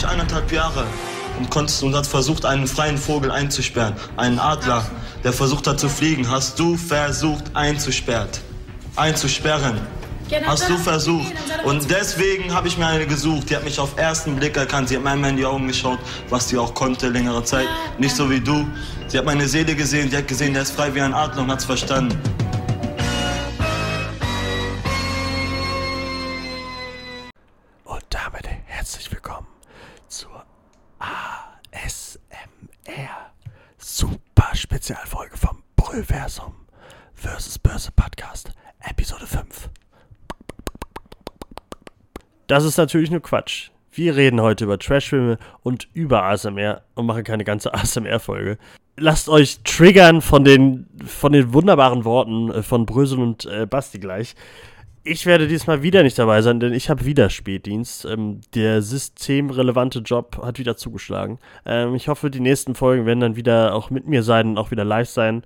wirklich eineinhalb Jahre und konntest und hast versucht, einen freien Vogel einzusperren, einen Adler, der versucht hat zu fliegen, hast du versucht einzusperrt, einzusperren. Hast du versucht. Und deswegen habe ich mir eine gesucht. Die hat mich auf ersten Blick erkannt. Sie hat mir in die Augen geschaut, was sie auch konnte längere Zeit. Nicht so wie du. Sie hat meine Seele gesehen. Sie hat gesehen, der ist frei wie ein Adler und hat es verstanden. Brüllversum vs. Börse Podcast Episode 5. Das ist natürlich nur Quatsch. Wir reden heute über Trashfilme und über ASMR und machen keine ganze ASMR-Folge. Lasst euch triggern von den, von den wunderbaren Worten äh, von Brösel und äh, Basti gleich. Ich werde diesmal wieder nicht dabei sein, denn ich habe wieder Spätdienst. Ähm, der systemrelevante Job hat wieder zugeschlagen. Ähm, ich hoffe, die nächsten Folgen werden dann wieder auch mit mir sein und auch wieder live sein.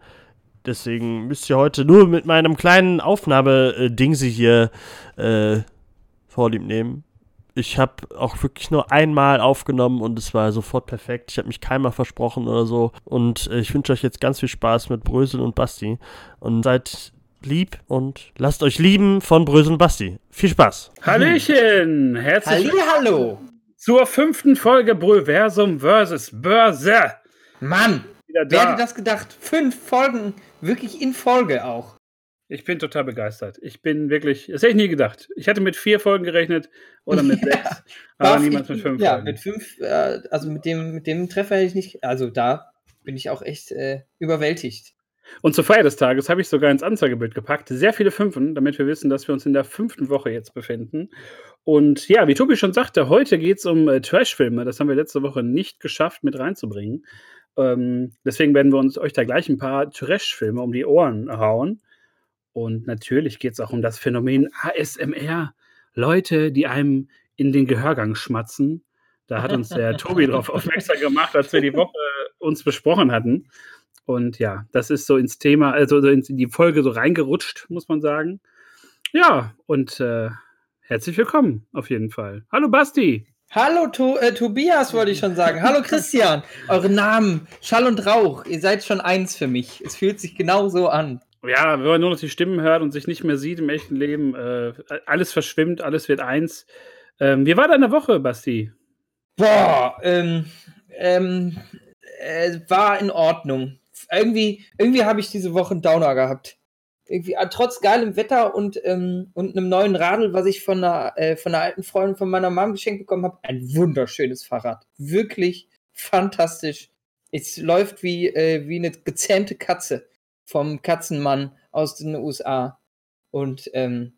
Deswegen müsst ihr heute nur mit meinem kleinen Aufnahme-Dingse hier äh, vorlieb nehmen. Ich habe auch wirklich nur einmal aufgenommen und es war sofort perfekt. Ich habe mich keinmal versprochen oder so. Und äh, ich wünsche euch jetzt ganz viel Spaß mit Brösel und Basti. Und seid lieb und lasst euch lieben von Brösel und Basti. Viel Spaß. Hallöchen! Herzlich Hallo. zur fünften Folge Brüllversum vs. Börse. Mann, Wieder wer da. hätte das gedacht? Fünf Folgen, wirklich in Folge auch. Ich bin total begeistert. Ich bin wirklich, das hätte ich nie gedacht. Ich hatte mit vier Folgen gerechnet oder mit Ja. sechs, aber ich- mit fünf Ja, Folgen. mit fünf, äh, also mit dem, mit dem Treffer hätte ich nicht, also da bin ich auch echt äh, überwältigt. Und zur Feier des Tages habe ich sogar ins Anzeigebild gepackt. Sehr viele Fünfen, damit wir wissen, dass wir uns in der fünften Woche jetzt befinden. Und ja, wie Tobi schon sagte, heute geht es um äh, Trashfilme. Das haben wir letzte Woche nicht geschafft mit reinzubringen. Ähm, deswegen werden wir uns euch da gleich ein paar Trashfilme um die Ohren hauen. Und natürlich geht es auch um das Phänomen ASMR. Leute, die einem in den Gehörgang schmatzen. Da hat uns der Tobi darauf aufmerksam gemacht, als wir die Woche uns besprochen hatten. Und ja, das ist so ins Thema, also so in die Folge so reingerutscht, muss man sagen. Ja, und äh, herzlich willkommen auf jeden Fall. Hallo Basti. Hallo to äh, Tobias, wollte ich schon sagen. Hallo Christian. Eure Namen, Schall und Rauch. Ihr seid schon eins für mich. Es fühlt sich genau so an. Ja, wenn man nur noch die Stimmen hört und sich nicht mehr sieht im echten Leben, äh, alles verschwimmt, alles wird eins. Ähm, wie war deine Woche, Basti? Boah, ähm, ähm, äh, war in Ordnung. Irgendwie, irgendwie habe ich diese Woche einen Downer gehabt. Irgendwie, äh, trotz geilem Wetter und, ähm, und einem neuen Radl, was ich von einer, äh, von einer alten Freundin von meiner Mom geschenkt bekommen habe. Ein wunderschönes Fahrrad. Wirklich fantastisch. Es läuft wie, äh, wie eine gezähmte Katze vom Katzenmann aus den USA. Und, ähm,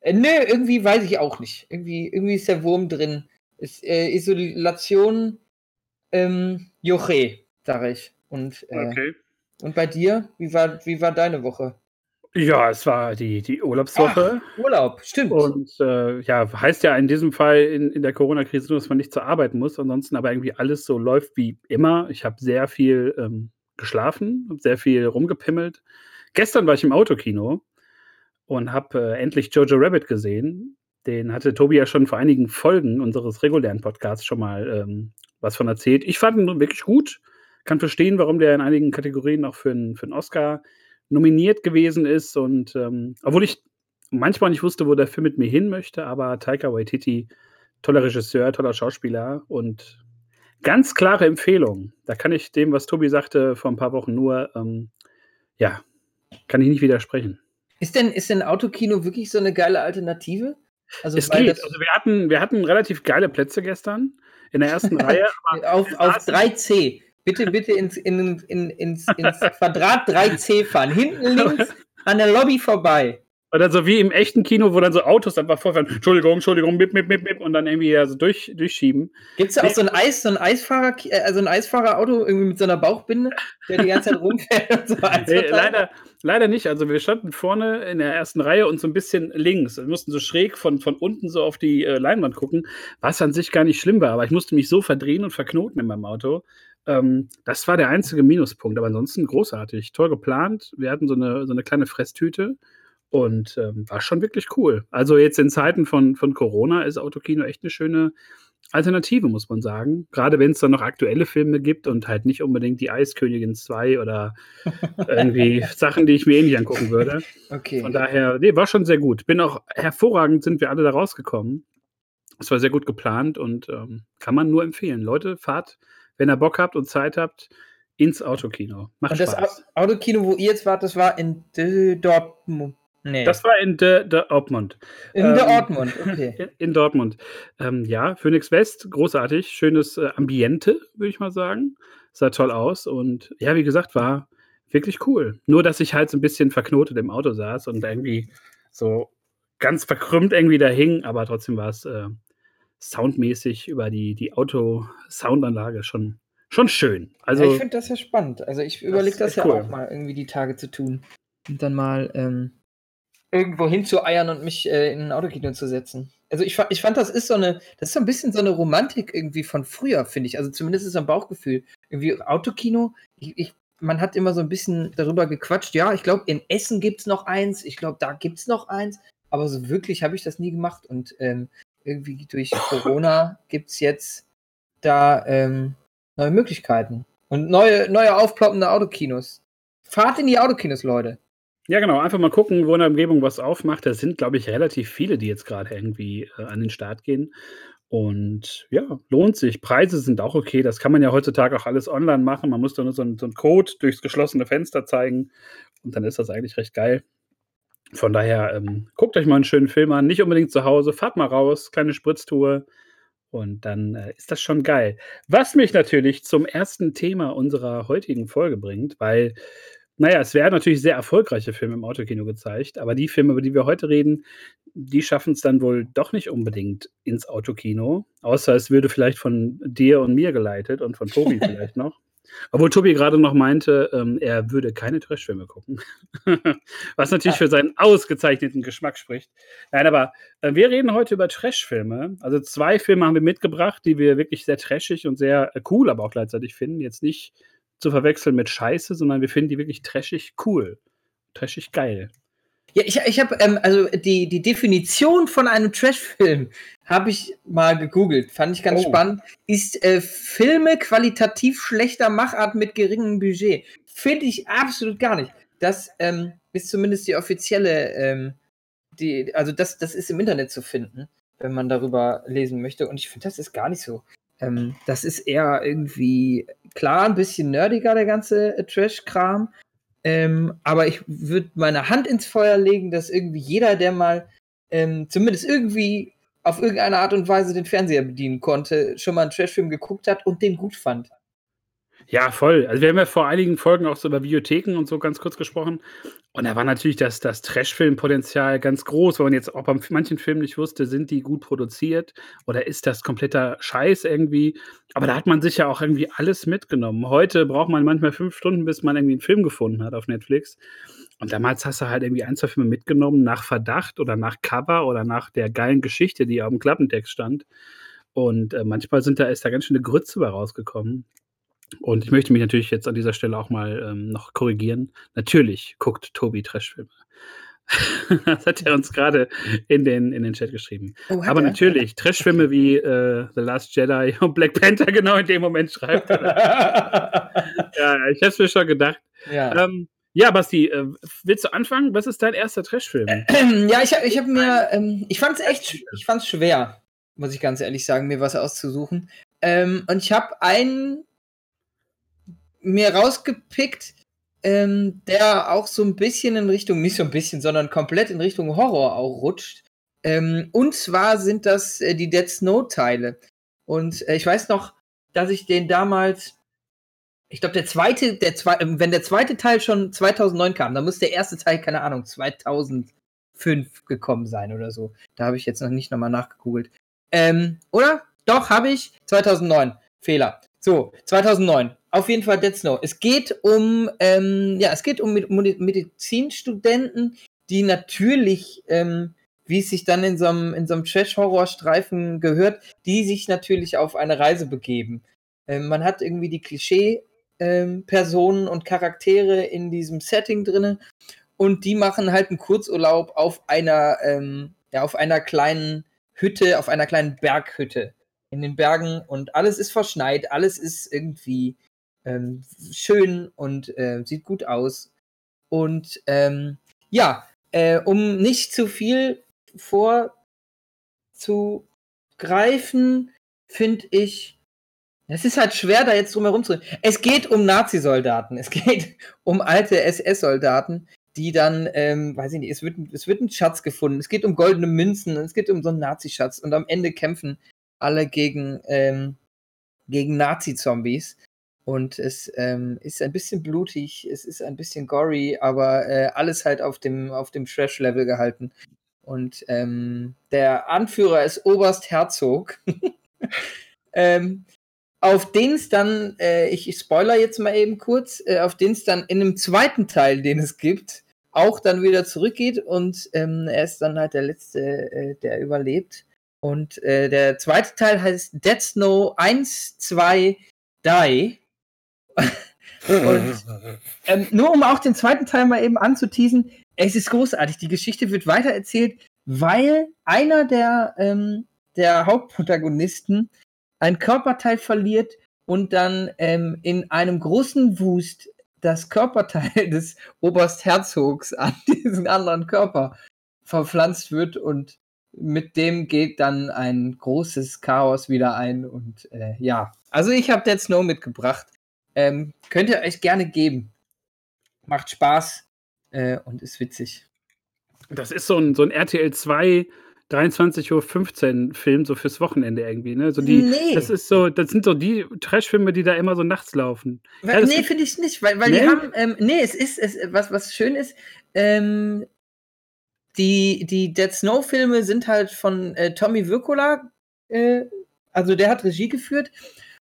äh, nö, irgendwie weiß ich auch nicht. Irgendwie, irgendwie ist der Wurm drin. Ist, äh, Isolation ähm, Joche, sag ich. Und, äh, und bei dir? Wie war, wie war deine Woche? Ja, es war die, die Urlaubswoche. Urlaub, stimmt. Und äh, ja, heißt ja in diesem Fall in, in der Corona-Krise nur, dass man nicht zur Arbeit muss, ansonsten aber irgendwie alles so läuft wie immer. Ich habe sehr viel ähm, geschlafen, hab sehr viel rumgepimmelt. Gestern war ich im Autokino und habe äh, endlich Jojo Rabbit gesehen. Den hatte Tobi ja schon vor einigen Folgen unseres regulären Podcasts schon mal ähm, was von erzählt. Ich fand ihn wirklich gut. Kann verstehen, warum der in einigen Kategorien auch für einen für einen Oscar nominiert gewesen ist. Und ähm, obwohl ich manchmal nicht wusste, wo der Film mit mir hin möchte, aber Taika Waititi, toller Regisseur, toller Schauspieler und ganz klare Empfehlung. Da kann ich dem, was Tobi sagte vor ein paar Wochen nur, ähm, ja, kann ich nicht widersprechen. Ist denn, ist denn Autokino wirklich so eine geile Alternative? Also, es geht. Also wir hatten, wir hatten relativ geile Plätze gestern in der ersten Reihe. Auf, auf saßen- 3C. Bitte, bitte ins, in, in, ins, ins Quadrat 3C fahren. Hinten links an der Lobby vorbei. Oder so wie im echten Kino, wo dann so Autos einfach vorfahren. Entschuldigung, Entschuldigung, bip, bip, bip, bip, und dann irgendwie ja so durch, durchschieben. Gibt es da auch so ein Eis, so ein Eisfahrer, also ein Eisfahrerauto irgendwie mit so einer Bauchbinde, der die ganze Zeit rumfährt und so Nee, leider, leider nicht. Also wir standen vorne in der ersten Reihe und so ein bisschen links. Wir mussten so schräg von, von unten so auf die äh, Leinwand gucken, was an sich gar nicht schlimm war. Aber ich musste mich so verdrehen und verknoten in meinem Auto. Ähm, das war der einzige Minuspunkt. Aber ansonsten großartig. Toll geplant. Wir hatten so eine, so eine kleine Fresstüte. Und ähm, war schon wirklich cool. Also jetzt in Zeiten von, von Corona ist Autokino echt eine schöne Alternative, muss man sagen. Gerade wenn es dann noch aktuelle Filme gibt und halt nicht unbedingt die Eiskönigin 2 oder irgendwie Sachen, die ich mir eh nicht angucken würde. Okay. Von daher, nee, war schon sehr gut. Bin auch hervorragend, sind wir alle da rausgekommen. Es war sehr gut geplant und ähm, kann man nur empfehlen. Leute, fahrt, wenn ihr Bock habt und Zeit habt, ins Autokino. Macht und das Spaß. Autokino, wo ihr jetzt wart, das war in Dortmund. Nee. Das war in der de Dortmund. In ähm, der Dortmund, okay. In, in Dortmund. Ähm, ja, Phoenix West, großartig. Schönes äh, Ambiente, würde ich mal sagen. Sah toll aus und ja, wie gesagt, war wirklich cool. Nur, dass ich halt so ein bisschen verknotet im Auto saß und irgendwie so ganz verkrümmt irgendwie da hing, aber trotzdem war es äh, soundmäßig über die, die Auto-Soundanlage schon, schon schön. Also, ja, ich finde das ja spannend. Also ich überlege das, das ja cool. auch mal irgendwie die Tage zu tun. Und dann mal ähm, irgendwo hinzueiern und mich äh, in ein Autokino zu setzen. Also ich, ich fand, das ist so eine, das ist so ein bisschen so eine Romantik irgendwie von früher, finde ich. Also zumindest ist es ein Bauchgefühl. Irgendwie Autokino, ich, ich, man hat immer so ein bisschen darüber gequatscht. Ja, ich glaube, in Essen gibt es noch eins, ich glaube, da gibt es noch eins. Aber so wirklich habe ich das nie gemacht. Und ähm, irgendwie durch Corona gibt es jetzt da ähm, neue Möglichkeiten. Und neue, neue aufploppende Autokinos. Fahrt in die Autokinos, Leute. Ja, genau. Einfach mal gucken, wo in der Umgebung was aufmacht. Da sind, glaube ich, relativ viele, die jetzt gerade irgendwie äh, an den Start gehen. Und ja, lohnt sich. Preise sind auch okay. Das kann man ja heutzutage auch alles online machen. Man muss da nur so, so einen Code durchs geschlossene Fenster zeigen. Und dann ist das eigentlich recht geil. Von daher, ähm, guckt euch mal einen schönen Film an. Nicht unbedingt zu Hause. Fahrt mal raus. Kleine Spritztour. Und dann äh, ist das schon geil. Was mich natürlich zum ersten Thema unserer heutigen Folge bringt, weil naja, es werden natürlich sehr erfolgreiche Filme im Autokino gezeigt, aber die Filme, über die wir heute reden, die schaffen es dann wohl doch nicht unbedingt ins Autokino, außer es würde vielleicht von dir und mir geleitet und von Tobi vielleicht noch. Obwohl Tobi gerade noch meinte, ähm, er würde keine Trashfilme gucken. Was natürlich für seinen ausgezeichneten Geschmack spricht. Nein, aber äh, wir reden heute über Trashfilme. Also zwei Filme haben wir mitgebracht, die wir wirklich sehr trashig und sehr äh, cool, aber auch gleichzeitig finden. Jetzt nicht zu verwechseln mit Scheiße, sondern wir finden die wirklich trashig cool. Trashig geil. Ja, ich, ich habe, ähm, also die, die Definition von einem Trash-Film habe ich mal gegoogelt, fand ich ganz oh. spannend. Ist äh, Filme qualitativ schlechter Machart mit geringem Budget. Finde ich absolut gar nicht. Das ähm, ist zumindest die offizielle, ähm, die, also das, das ist im Internet zu finden, wenn man darüber lesen möchte. Und ich finde, das ist gar nicht so. Ähm, das ist eher irgendwie klar ein bisschen nerdiger, der ganze äh, Trash-Kram. Ähm, aber ich würde meine Hand ins Feuer legen, dass irgendwie jeder, der mal ähm, zumindest irgendwie auf irgendeine Art und Weise den Fernseher bedienen konnte, schon mal einen Trashfilm geguckt hat und den gut fand. Ja, voll. Also wir haben ja vor einigen Folgen auch so über Bibliotheken und so ganz kurz gesprochen. Und da war natürlich das, das Trash-Film-Potenzial ganz groß, weil man jetzt auch bei manchen Filmen nicht wusste, sind die gut produziert oder ist das kompletter Scheiß irgendwie. Aber da hat man sich ja auch irgendwie alles mitgenommen. Heute braucht man manchmal fünf Stunden, bis man irgendwie einen Film gefunden hat auf Netflix. Und damals hast du halt irgendwie ein, zwei Filme mitgenommen nach Verdacht oder nach Cover oder nach der geilen Geschichte, die auf dem Klappentext stand. Und äh, manchmal sind da, ist da ganz schöne Grütze bei rausgekommen. Und ich möchte mich natürlich jetzt an dieser Stelle auch mal ähm, noch korrigieren. Natürlich guckt Tobi Trashfilme. das hat er uns gerade in den, in den Chat geschrieben. Oh, Aber natürlich, Trashfilme wie äh, The Last Jedi und Black Panther genau in dem Moment schreibt. ja, ich hätte es mir schon gedacht. Ja. Ähm, ja, Basti, äh, willst du anfangen? Was ist dein erster Trashfilm? Ja, ich habe ich hab mir, ähm, ich fand es echt, ich fand es schwer, muss ich ganz ehrlich sagen, mir was auszusuchen. Ähm, und ich habe einen mir rausgepickt, ähm, der auch so ein bisschen in Richtung, nicht so ein bisschen, sondern komplett in Richtung Horror auch rutscht. Ähm, und zwar sind das äh, die Dead Snow-Teile. Und äh, ich weiß noch, dass ich den damals, ich glaube, der zweite, der zwei, äh, wenn der zweite Teil schon 2009 kam, dann muss der erste Teil, keine Ahnung, 2005 gekommen sein oder so. Da habe ich jetzt noch nicht nochmal nachgegoogelt. Ähm, oder? Doch, habe ich. 2009. Fehler. So, 2009. Auf jeden Fall Dead Snow. Es geht um, ähm, ja, es geht um Medizinstudenten, die natürlich, ähm, wie es sich dann in so einem, in so einem Trash-Horror-Streifen gehört, die sich natürlich auf eine Reise begeben. Ähm, man hat irgendwie die Klischee-Personen ähm, und Charaktere in diesem Setting drinne und die machen halt einen Kurzurlaub auf einer, ähm, ja, auf einer kleinen Hütte, auf einer kleinen Berghütte. in den Bergen und alles ist verschneit, alles ist irgendwie ähm, schön und äh, sieht gut aus. Und ähm, ja, äh, um nicht zu viel vorzugreifen, finde ich, es ist halt schwer, da jetzt drum herum zu reden. Es geht um Nazi-Soldaten. Es geht um alte SS-Soldaten, die dann, ähm, weiß ich nicht, es wird, es wird ein Schatz gefunden. Es geht um goldene Münzen. Es geht um so einen Nazi-Schatz. Und am Ende kämpfen alle gegen, ähm, gegen Nazi-Zombies. Und es ähm, ist ein bisschen blutig, es ist ein bisschen gory, aber äh, alles halt auf dem, auf dem Trash-Level gehalten. Und ähm, der Anführer ist Oberst Herzog. ähm, auf den es dann, äh, ich, spoiler jetzt mal eben kurz, äh, auf den es dann in einem zweiten Teil, den es gibt, auch dann wieder zurückgeht und ähm, er ist dann halt der Letzte, äh, der überlebt. Und äh, der zweite Teil heißt Dead Snow 1, 2, Die. Und ähm, nur um auch den zweiten Teil mal eben anzuteasen, es ist großartig. Die Geschichte wird weitererzählt, weil einer der, ähm, der Hauptprotagonisten ein Körperteil verliert und dann ähm, in einem großen Wust das Körperteil des Oberst Herzogs an diesen anderen Körper verpflanzt wird und mit dem geht dann ein großes Chaos wieder ein und äh, ja, also ich habe Dead Snow mitgebracht. Ähm, könnt ihr euch gerne geben. Macht Spaß äh, und ist witzig. Das ist so ein, so ein RTL 2 23.15 Uhr Film, so fürs Wochenende irgendwie, ne? So die, nee. Das ist so, das sind so die Trash-Filme, die da immer so nachts laufen. Weil, ja, nee, finde ich nicht, weil, weil nee? die haben, ähm, nee, es ist, es, was, was schön ist, ähm, die, die Dead Snow-Filme sind halt von äh, Tommy Wirkola, äh, also der hat Regie geführt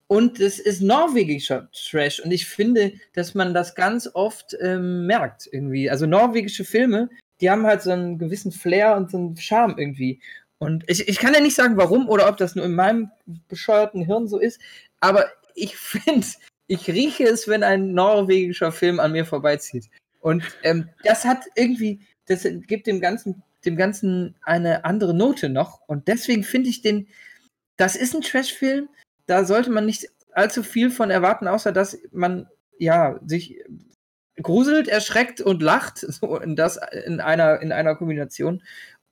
und es ist norwegischer Trash und ich finde, dass man das ganz oft ähm, merkt irgendwie. Also norwegische Filme, die haben halt so einen gewissen Flair und so einen Charme irgendwie. Und ich, ich kann ja nicht sagen, warum oder ob das nur in meinem bescheuerten Hirn so ist, aber ich finde, ich rieche es, wenn ein norwegischer Film an mir vorbeizieht. Und ähm, das hat irgendwie, das gibt dem Ganzen, dem Ganzen eine andere Note noch. Und deswegen finde ich den, das ist ein Trash-Film, da sollte man nicht allzu viel von erwarten, außer dass man ja sich gruselt, erschreckt und lacht, so in das in einer in einer Kombination.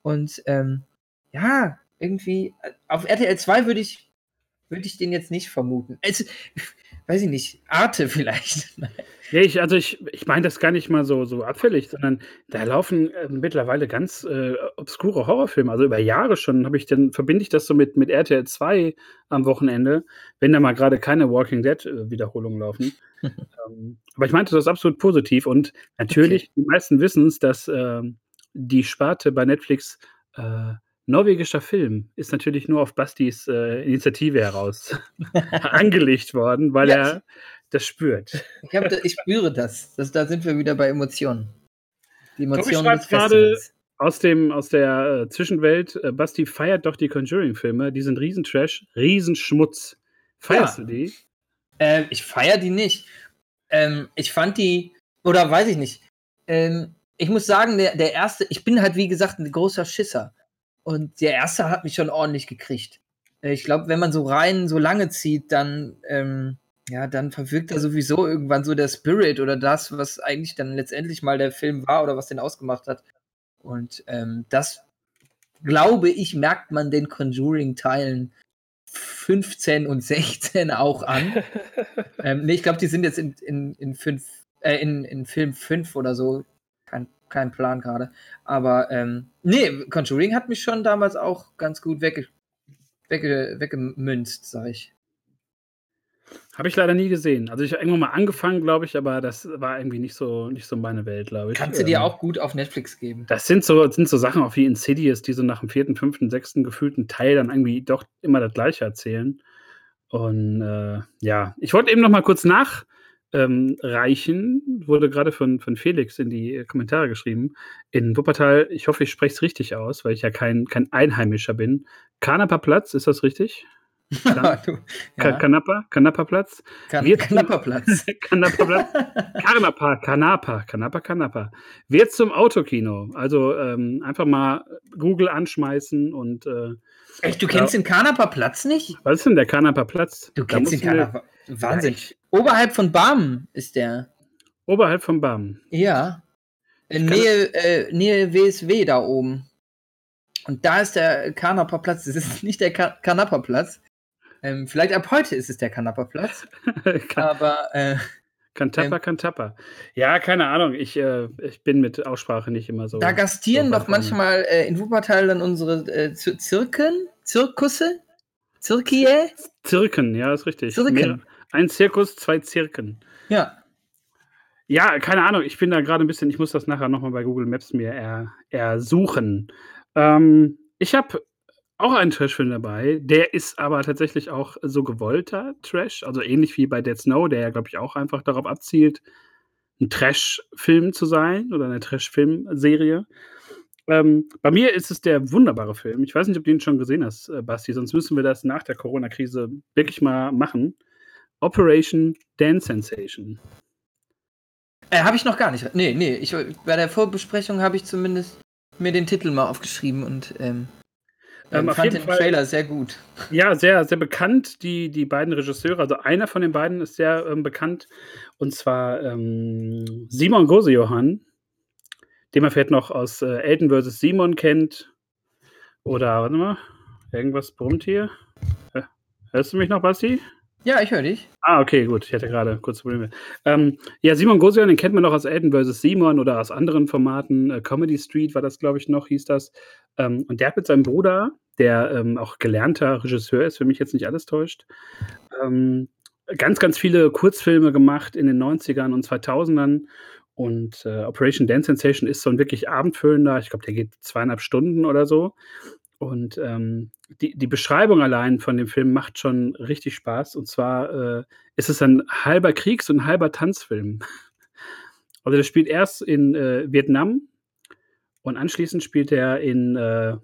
Und ähm, ja, irgendwie auf RTL 2 würde ich würde ich den jetzt nicht vermuten. Also, weiß ich nicht, Arte vielleicht. Ja, ich, also ich, ich meine das gar nicht mal so, so abfällig, sondern da laufen äh, mittlerweile ganz äh, obskure Horrorfilme. Also über Jahre schon habe ich dann, verbinde ich das so mit, mit RTL 2 am Wochenende, wenn da mal gerade keine Walking Dead-Wiederholungen äh, laufen. ähm, aber ich meinte das absolut positiv und natürlich, okay. die meisten wissen es, dass äh, die Sparte bei Netflix äh, norwegischer Film ist natürlich nur auf Bastis äh, Initiative heraus angelegt worden, weil ja, er das spürt. Ich, da, ich spüre das. das. Da sind wir wieder bei Emotionen. Die Emotionen des gerade aus, dem, aus der äh, Zwischenwelt, äh, Basti feiert doch die Conjuring-Filme. Die sind Riesentrash, Riesenschmutz. Feierst ja. du die? Äh, ich feiere die nicht. Ähm, ich fand die, oder weiß ich nicht. Ähm, ich muss sagen, der, der erste, ich bin halt wie gesagt ein großer Schisser. Und der erste hat mich schon ordentlich gekriegt. Äh, ich glaube, wenn man so rein so lange zieht, dann ähm, ja, dann verwirkt er sowieso irgendwann so der Spirit oder das, was eigentlich dann letztendlich mal der Film war oder was den ausgemacht hat. Und ähm, das, glaube ich, merkt man den Conjuring-Teilen 15 und 16 auch an. ähm, nee, ich glaube, die sind jetzt in, in, in, fünf, äh, in, in Film 5 oder so. Kein, kein Plan gerade. Aber ähm, nee, Conjuring hat mich schon damals auch ganz gut wegge wegge weggemünzt, sag ich. Habe ich leider nie gesehen. Also ich habe irgendwann mal angefangen, glaube ich, aber das war irgendwie nicht so, nicht so meine Welt, glaube ich. Kannst du dir ähm, auch gut auf Netflix geben. Das sind so, sind so Sachen auch wie Insidious, die so nach dem vierten, fünften, sechsten gefühlten Teil dann irgendwie doch immer das gleiche erzählen. Und äh, ja, ich wollte eben noch mal kurz nachreichen, ähm, wurde gerade von, von Felix in die Kommentare geschrieben. In Wuppertal, ich hoffe, ich spreche es richtig aus, weil ich ja kein, kein Einheimischer bin. Kanaper Platz, ist das richtig? du, ja. Kanapa, Kanapa-Platz. Kan Kanapa-Platz. Kanapa-Platz. Kanapa, Kanapa, Kanapa, Kanapa. Wird zum Autokino. Also ähm, einfach mal Google anschmeißen und. Äh, Echt, du kennst ja. den Kanapa-Platz nicht? Was ist denn der Kanapa-Platz? Du kennst den Kanapa. Wahnsinn. Ja, Oberhalb von Barmen ist der. Oberhalb von Barmen. Ja. In Nähe, äh, Nähe WSW da oben. Und da ist der Kanapa-Platz. Das ist nicht der Kanapa-Platz. Ähm, vielleicht ab heute ist es der Kanapa-Platz. aber. Äh, Kantappa, ähm, Kantappa. Ja, keine Ahnung. Ich, äh, ich bin mit Aussprache nicht immer so. Da gastieren so doch manchmal äh, in Wuppertal dann unsere äh, Zirken, Zirkusse, Zirkie. Zirken, ja, ist richtig. Zirken. Mehr, ein Zirkus, zwei Zirken. Ja. Ja, keine Ahnung. Ich bin da gerade ein bisschen, ich muss das nachher nochmal bei Google Maps mir er, ersuchen. Ähm, ich habe auch einen Trash-Film dabei. Der ist aber tatsächlich auch so gewollter Trash, also ähnlich wie bei Dead Snow, der ja, glaube ich, auch einfach darauf abzielt, ein Trash-Film zu sein oder eine Trash-Film-Serie. Ähm, bei mir ist es der wunderbare Film. Ich weiß nicht, ob du ihn schon gesehen hast, äh, Basti, sonst müssen wir das nach der Corona-Krise wirklich mal machen. Operation Dance Sensation. Äh, habe ich noch gar nicht. Nee, nee. Ich, bei der Vorbesprechung habe ich zumindest mir den Titel mal aufgeschrieben und ähm, ähm, fand den Fall, Trailer sehr gut. Ja, sehr, sehr bekannt, die, die beiden Regisseure. Also einer von den beiden ist sehr ähm, bekannt. Und zwar ähm, Simon Gosejohann, den man vielleicht noch aus äh, Elton vs. Simon kennt. Oder, warte mal, irgendwas brummt hier. Hörst du mich noch, Basti? Ja, ich höre dich. Ah, okay, gut. Ich hatte gerade kurz Probleme. Ähm, ja, Simon Gosion, den kennt man noch aus Elton vs. Simon oder aus anderen Formaten. Äh, Comedy Street war das, glaube ich, noch, hieß das. Ähm, und der hat mit seinem Bruder, der ähm, auch gelernter Regisseur ist, für mich jetzt nicht alles täuscht, ähm, ganz, ganz viele Kurzfilme gemacht in den 90ern und 2000ern. Und äh, Operation Dance Sensation ist so ein wirklich abendfüllender, ich glaube, der geht zweieinhalb Stunden oder so. Und ähm, die, die Beschreibung allein von dem Film macht schon richtig Spaß. Und zwar äh, ist es ein halber Kriegs- und halber Tanzfilm. Also der spielt erst in äh, Vietnam und anschließend spielt er in äh,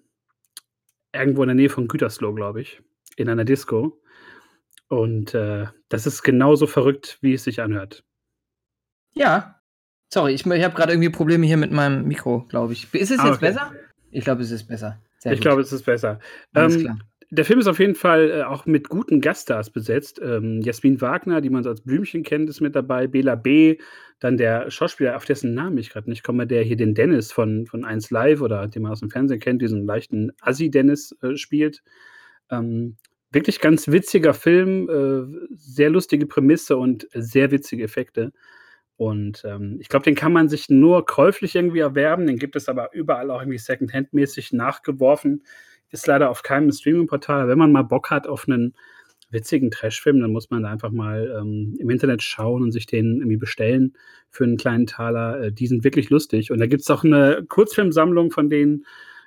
irgendwo in der Nähe von Gütersloh, glaube ich, in einer Disco. Und äh, das ist genauso verrückt, wie es sich anhört. Ja. Sorry, ich, ich habe gerade irgendwie Probleme hier mit meinem Mikro, glaube ich. Ist es ah, jetzt okay. besser? Ich glaube, es ist besser. Sehr ich glaube, es ist besser. Ähm, der Film ist auf jeden Fall äh, auch mit guten Gaststars besetzt. Ähm, Jasmin Wagner, die man so als Blümchen kennt, ist mit dabei. Bela B., dann der Schauspieler, auf dessen Namen ich gerade nicht komme, der hier den Dennis von, von 1 Live oder den man aus dem Fernsehen kennt, diesen leichten Assi-Dennis äh, spielt. Ähm, wirklich ganz witziger Film, äh, sehr lustige Prämisse und sehr witzige Effekte. Und ähm, ich glaube, den kann man sich nur käuflich irgendwie erwerben. Den gibt es aber überall auch irgendwie Secondhand-mäßig nachgeworfen. Ist leider auf keinem Streaming-Portal. Wenn man mal Bock hat auf einen witzigen Trashfilm, dann muss man da einfach mal ähm, im Internet schauen und sich den irgendwie bestellen für einen kleinen Taler. Äh, die sind wirklich lustig. Und da gibt es auch eine Kurzfilmsammlung von den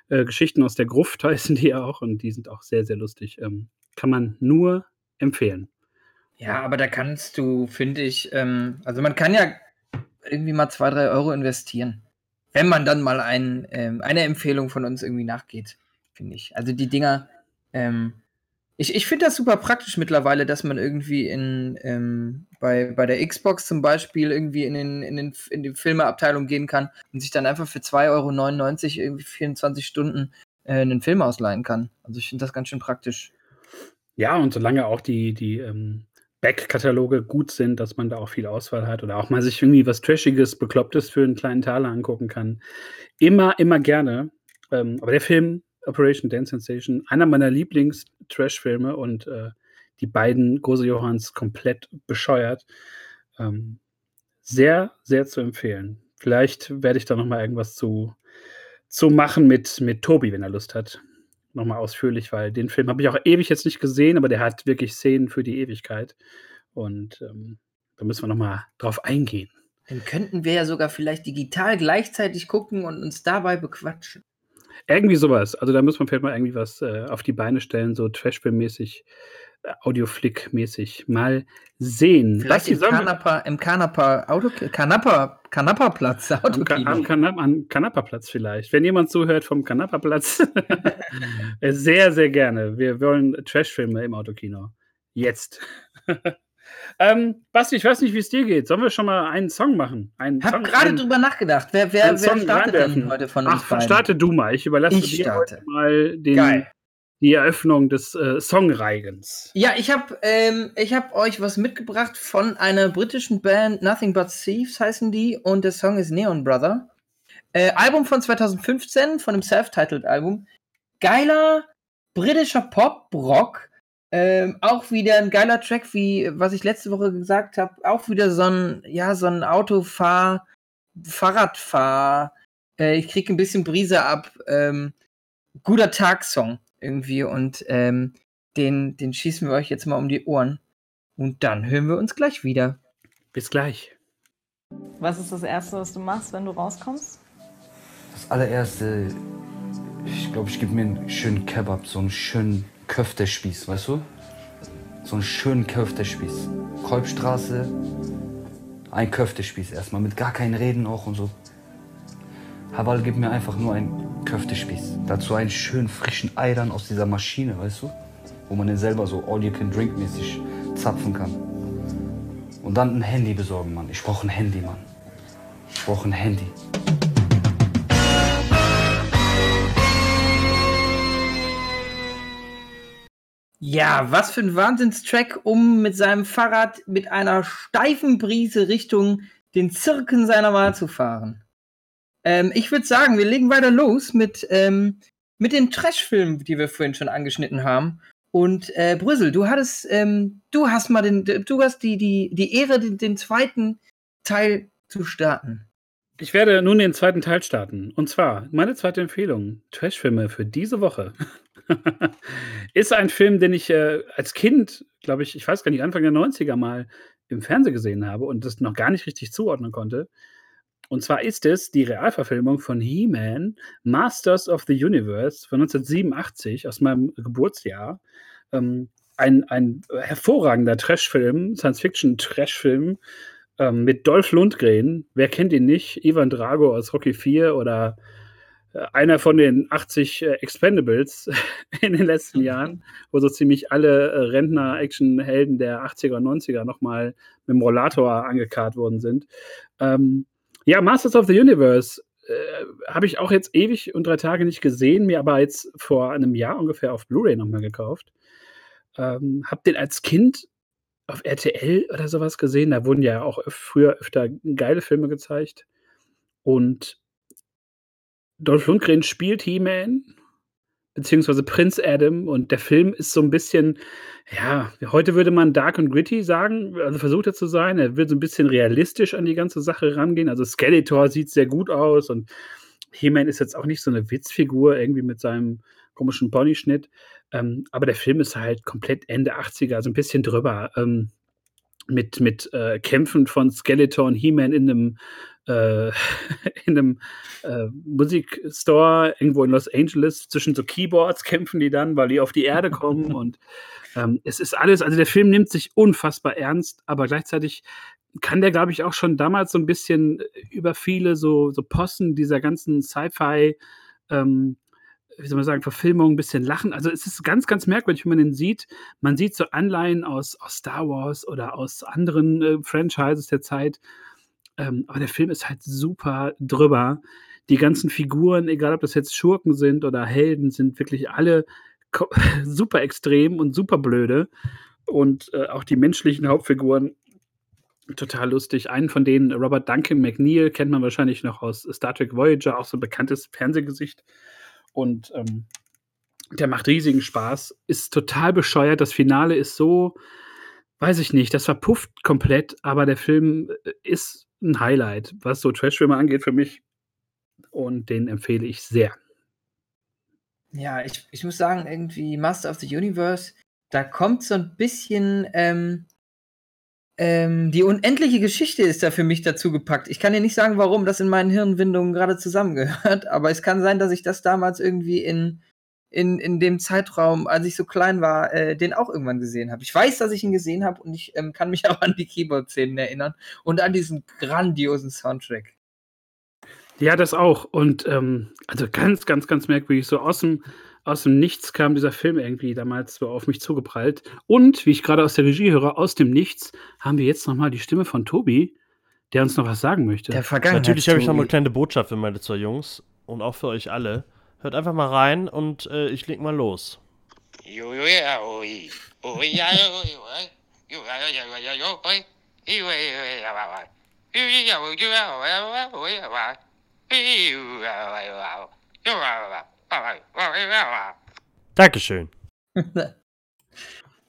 äh, Geschichten aus der Gruft, heißen die auch. Und die sind auch sehr, sehr lustig. Ähm, kann man nur empfehlen. Ja, aber da kannst du, finde ich, ähm, also man kann ja irgendwie mal zwei, drei Euro investieren. Wenn man dann mal ein, ähm, eine Empfehlung von uns irgendwie nachgeht, finde ich. Also die Dinger, ähm, ich, ich finde das super praktisch mittlerweile, dass man irgendwie in, ähm, bei, bei der Xbox zum Beispiel irgendwie in, den, in, den, in die Filmeabteilung gehen kann und sich dann einfach für 2,99 Euro irgendwie 24 Stunden äh, einen Film ausleihen kann. Also ich finde das ganz schön praktisch. Ja, und solange auch die, die ähm, Back-Kataloge gut sind, dass man da auch viel Auswahl hat oder auch mal sich irgendwie was Trashiges, Beklopptes für einen kleinen Taler angucken kann. Immer, immer gerne. Ähm, aber der Film Operation Dance Sensation, einer meiner Lieblings-Trash-Filme und äh, die beiden Gose Johanns komplett bescheuert. Ähm, sehr, sehr zu empfehlen. Vielleicht werde ich da noch mal irgendwas zu, zu machen mit, mit Tobi, wenn er Lust hat. Nochmal ausführlich, weil den Film habe ich auch ewig jetzt nicht gesehen, aber der hat wirklich Szenen für die Ewigkeit. Und ähm, da müssen wir nochmal drauf eingehen. Dann könnten wir ja sogar vielleicht digital gleichzeitig gucken und uns dabei bequatschen. Irgendwie sowas. Also da muss man vielleicht mal irgendwie was äh, auf die Beine stellen, so Trashfilm-mäßig. Audioflick-mäßig. Mal sehen. Vielleicht im Kanapa, im Kanapa, Auto, Kanapa, Kanapa-Platz. Am, am, Kanap, am Kanapa-Platz vielleicht. Wenn jemand zuhört vom Kanapa-Platz, sehr, sehr gerne. Wir wollen Trashfilme im Autokino. Jetzt. ähm, Basti, ich weiß nicht, wie es dir geht. Sollen wir schon mal einen Song machen? Einen ich habe gerade drüber nachgedacht. Wer, wer, wer startet denn heute von uns Ach, beiden? starte du mal. Ich überlasse ich dir starte. mal den, Geil die Eröffnung des äh, Songreigens. Ja, ich habe ähm, hab euch was mitgebracht von einer britischen Band, Nothing But Thieves heißen die, und der Song ist Neon Brother. Äh, Album von 2015, von dem Self-Titled Album. Geiler britischer Pop-Rock. Ähm, auch wieder ein geiler Track, wie was ich letzte Woche gesagt habe. Auch wieder so ein, ja, so ein Autofahr, Fahrradfahr. Äh, ich krieg ein bisschen Brise ab. Ähm, guter Tag-Song irgendwie und ähm, den, den schießen wir euch jetzt mal um die Ohren. Und dann hören wir uns gleich wieder. Bis gleich. Was ist das Erste, was du machst, wenn du rauskommst? Das allererste, ich glaube, ich gebe mir einen schönen Kebab, so einen schönen Köftespieß, weißt du? So einen schönen Köftespieß. Kolbstraße, ein Köftespieß erstmal, mit gar keinen Reden auch und so. Hawal gibt mir einfach nur einen Köftespieß. Dazu einen schönen frischen Ei dann aus dieser Maschine, weißt du? Wo man den selber so all-you-can-drink-mäßig zapfen kann. Und dann ein Handy besorgen, Mann. Ich brauche ein Handy, Mann. Ich brauche ein Handy. Ja, was für ein Wahnsinnstrack, um mit seinem Fahrrad mit einer steifen Brise Richtung den Zirken seiner Wahl zu fahren. Ähm, ich würde sagen, wir legen weiter los mit, ähm, mit den Trash-Filmen, die wir vorhin schon angeschnitten haben. Und äh, Brüssel, du hattest, ähm, du hast mal den, du hast die, die, die Ehre, den, den zweiten Teil zu starten. Ich werde nun den zweiten Teil starten. Und zwar meine zweite Empfehlung: Trash-Filme für diese Woche. ist ein Film, den ich äh, als Kind, glaube ich, ich weiß gar nicht, Anfang der 90er mal im Fernsehen gesehen habe und das noch gar nicht richtig zuordnen konnte. Und zwar ist es die Realverfilmung von He-Man, Masters of the Universe von 1987 aus meinem Geburtsjahr. Ähm, ein, ein hervorragender Trashfilm, Science-Fiction-Trashfilm ähm, mit Dolph Lundgren. Wer kennt ihn nicht? Ivan Drago aus Rocky 4 oder äh, einer von den 80 äh, Expendables in den letzten Jahren, wo so ziemlich alle äh, Rentner-Action-Helden der 80er und 90er nochmal mit dem Rollator angekarrt worden sind. Ähm, ja, Masters of the Universe äh, habe ich auch jetzt ewig und drei Tage nicht gesehen, mir aber jetzt vor einem Jahr ungefähr auf Blu-ray nochmal gekauft. Ähm, hab den als Kind auf RTL oder sowas gesehen. Da wurden ja auch früher öfter geile Filme gezeigt. Und Dolph Lundgren spielt He-Man beziehungsweise Prince Adam und der Film ist so ein bisschen, ja, heute würde man dark und gritty sagen, also versucht er zu sein. Er wird so ein bisschen realistisch an die ganze Sache rangehen. Also Skeletor sieht sehr gut aus und He-Man ist jetzt auch nicht so eine Witzfigur, irgendwie mit seinem komischen Ponyschnitt. Ähm, aber der Film ist halt komplett Ende 80er, also ein bisschen drüber. Ähm, mit, mit äh, Kämpfen von Skeletor und He-Man in einem äh, in einem äh, Musikstore irgendwo in Los Angeles zwischen so Keyboards kämpfen die dann, weil die auf die Erde kommen und ähm, es ist alles, also der Film nimmt sich unfassbar ernst, aber gleichzeitig kann der, glaube ich, auch schon damals so ein bisschen über viele so, so Posten dieser ganzen Sci-Fi ähm, wie soll man sagen, Verfilmung ein bisschen lachen. Also es ist ganz, ganz merkwürdig, wenn man den sieht. Man sieht so Anleihen aus, aus Star Wars oder aus anderen äh, Franchises der Zeit. Ähm, aber der Film ist halt super drüber. Die ganzen Figuren, egal ob das jetzt Schurken sind oder Helden, sind wirklich alle super extrem und super blöde. Und äh, auch die menschlichen Hauptfiguren total lustig. Einen von denen, Robert Duncan McNeil, kennt man wahrscheinlich noch aus Star Trek Voyager, auch so ein bekanntes Fernsehgesicht. Und ähm, der macht riesigen Spaß, ist total bescheuert. Das Finale ist so, weiß ich nicht, das verpufft komplett, aber der Film äh, ist ein Highlight, was so Trashfilme angeht für mich. Und den empfehle ich sehr. Ja, ich, ich muss sagen, irgendwie Master of the Universe, da kommt so ein bisschen ähm, ähm, die unendliche Geschichte ist da für mich dazu gepackt. Ich kann dir nicht sagen, warum das in meinen Hirnwindungen gerade zusammengehört, aber es kann sein, dass ich das damals irgendwie in, in, in dem Zeitraum, als ich so klein war, äh, den auch irgendwann gesehen habe. Ich weiß, dass ich ihn gesehen habe und ich ähm, kann mich auch an die Keyboard-Szenen erinnern und an diesen grandiosen Soundtrack. Ja, das auch. Und ähm, also ganz, ganz, ganz merkwürdig. So aus dem, aus dem Nichts kam dieser Film irgendwie damals so auf mich zugeprallt. Und wie ich gerade aus der Regie höre, aus dem Nichts haben wir jetzt nochmal die Stimme von Tobi, der uns noch was sagen möchte. Der Natürlich habe ich noch eine kleine Botschaft für meine zwei Jungs und auch für euch alle. Hört einfach mal rein und äh, ich leg mal los. Dankeschön.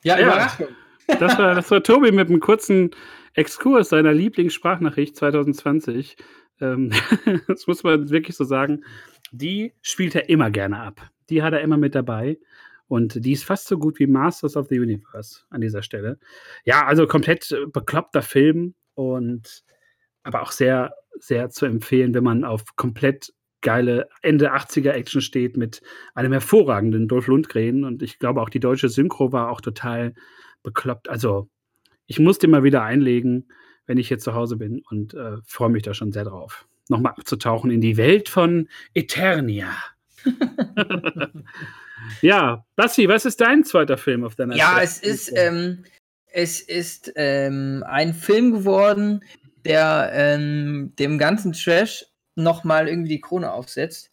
ja, Überraschung. Das war, das war Tobi mit einem kurzen Exkurs seiner Lieblingssprachnachricht 2020. Ähm, das muss man wirklich so sagen. Die spielt er immer gerne ab. Die hat er immer mit dabei. Und die ist fast so gut wie Masters of the Universe an dieser Stelle. Ja, also komplett äh, bekloppter Film und aber auch sehr, sehr zu empfehlen, wenn man auf komplett geile Ende 80er Action steht mit einem hervorragenden Dolph Lundgren. Und ich glaube auch die deutsche Synchro war auch total bekloppt. Also ich muss den mal wieder einlegen, wenn ich hier zu Hause bin und äh, freue mich da schon sehr drauf, nochmal abzutauchen in die Welt von Eternia. ja, Bassi, was ist dein zweiter Film auf deiner Ja, es ist, ähm, es ist ähm, ein Film geworden, der ähm, dem ganzen Trash nochmal irgendwie die Krone aufsetzt.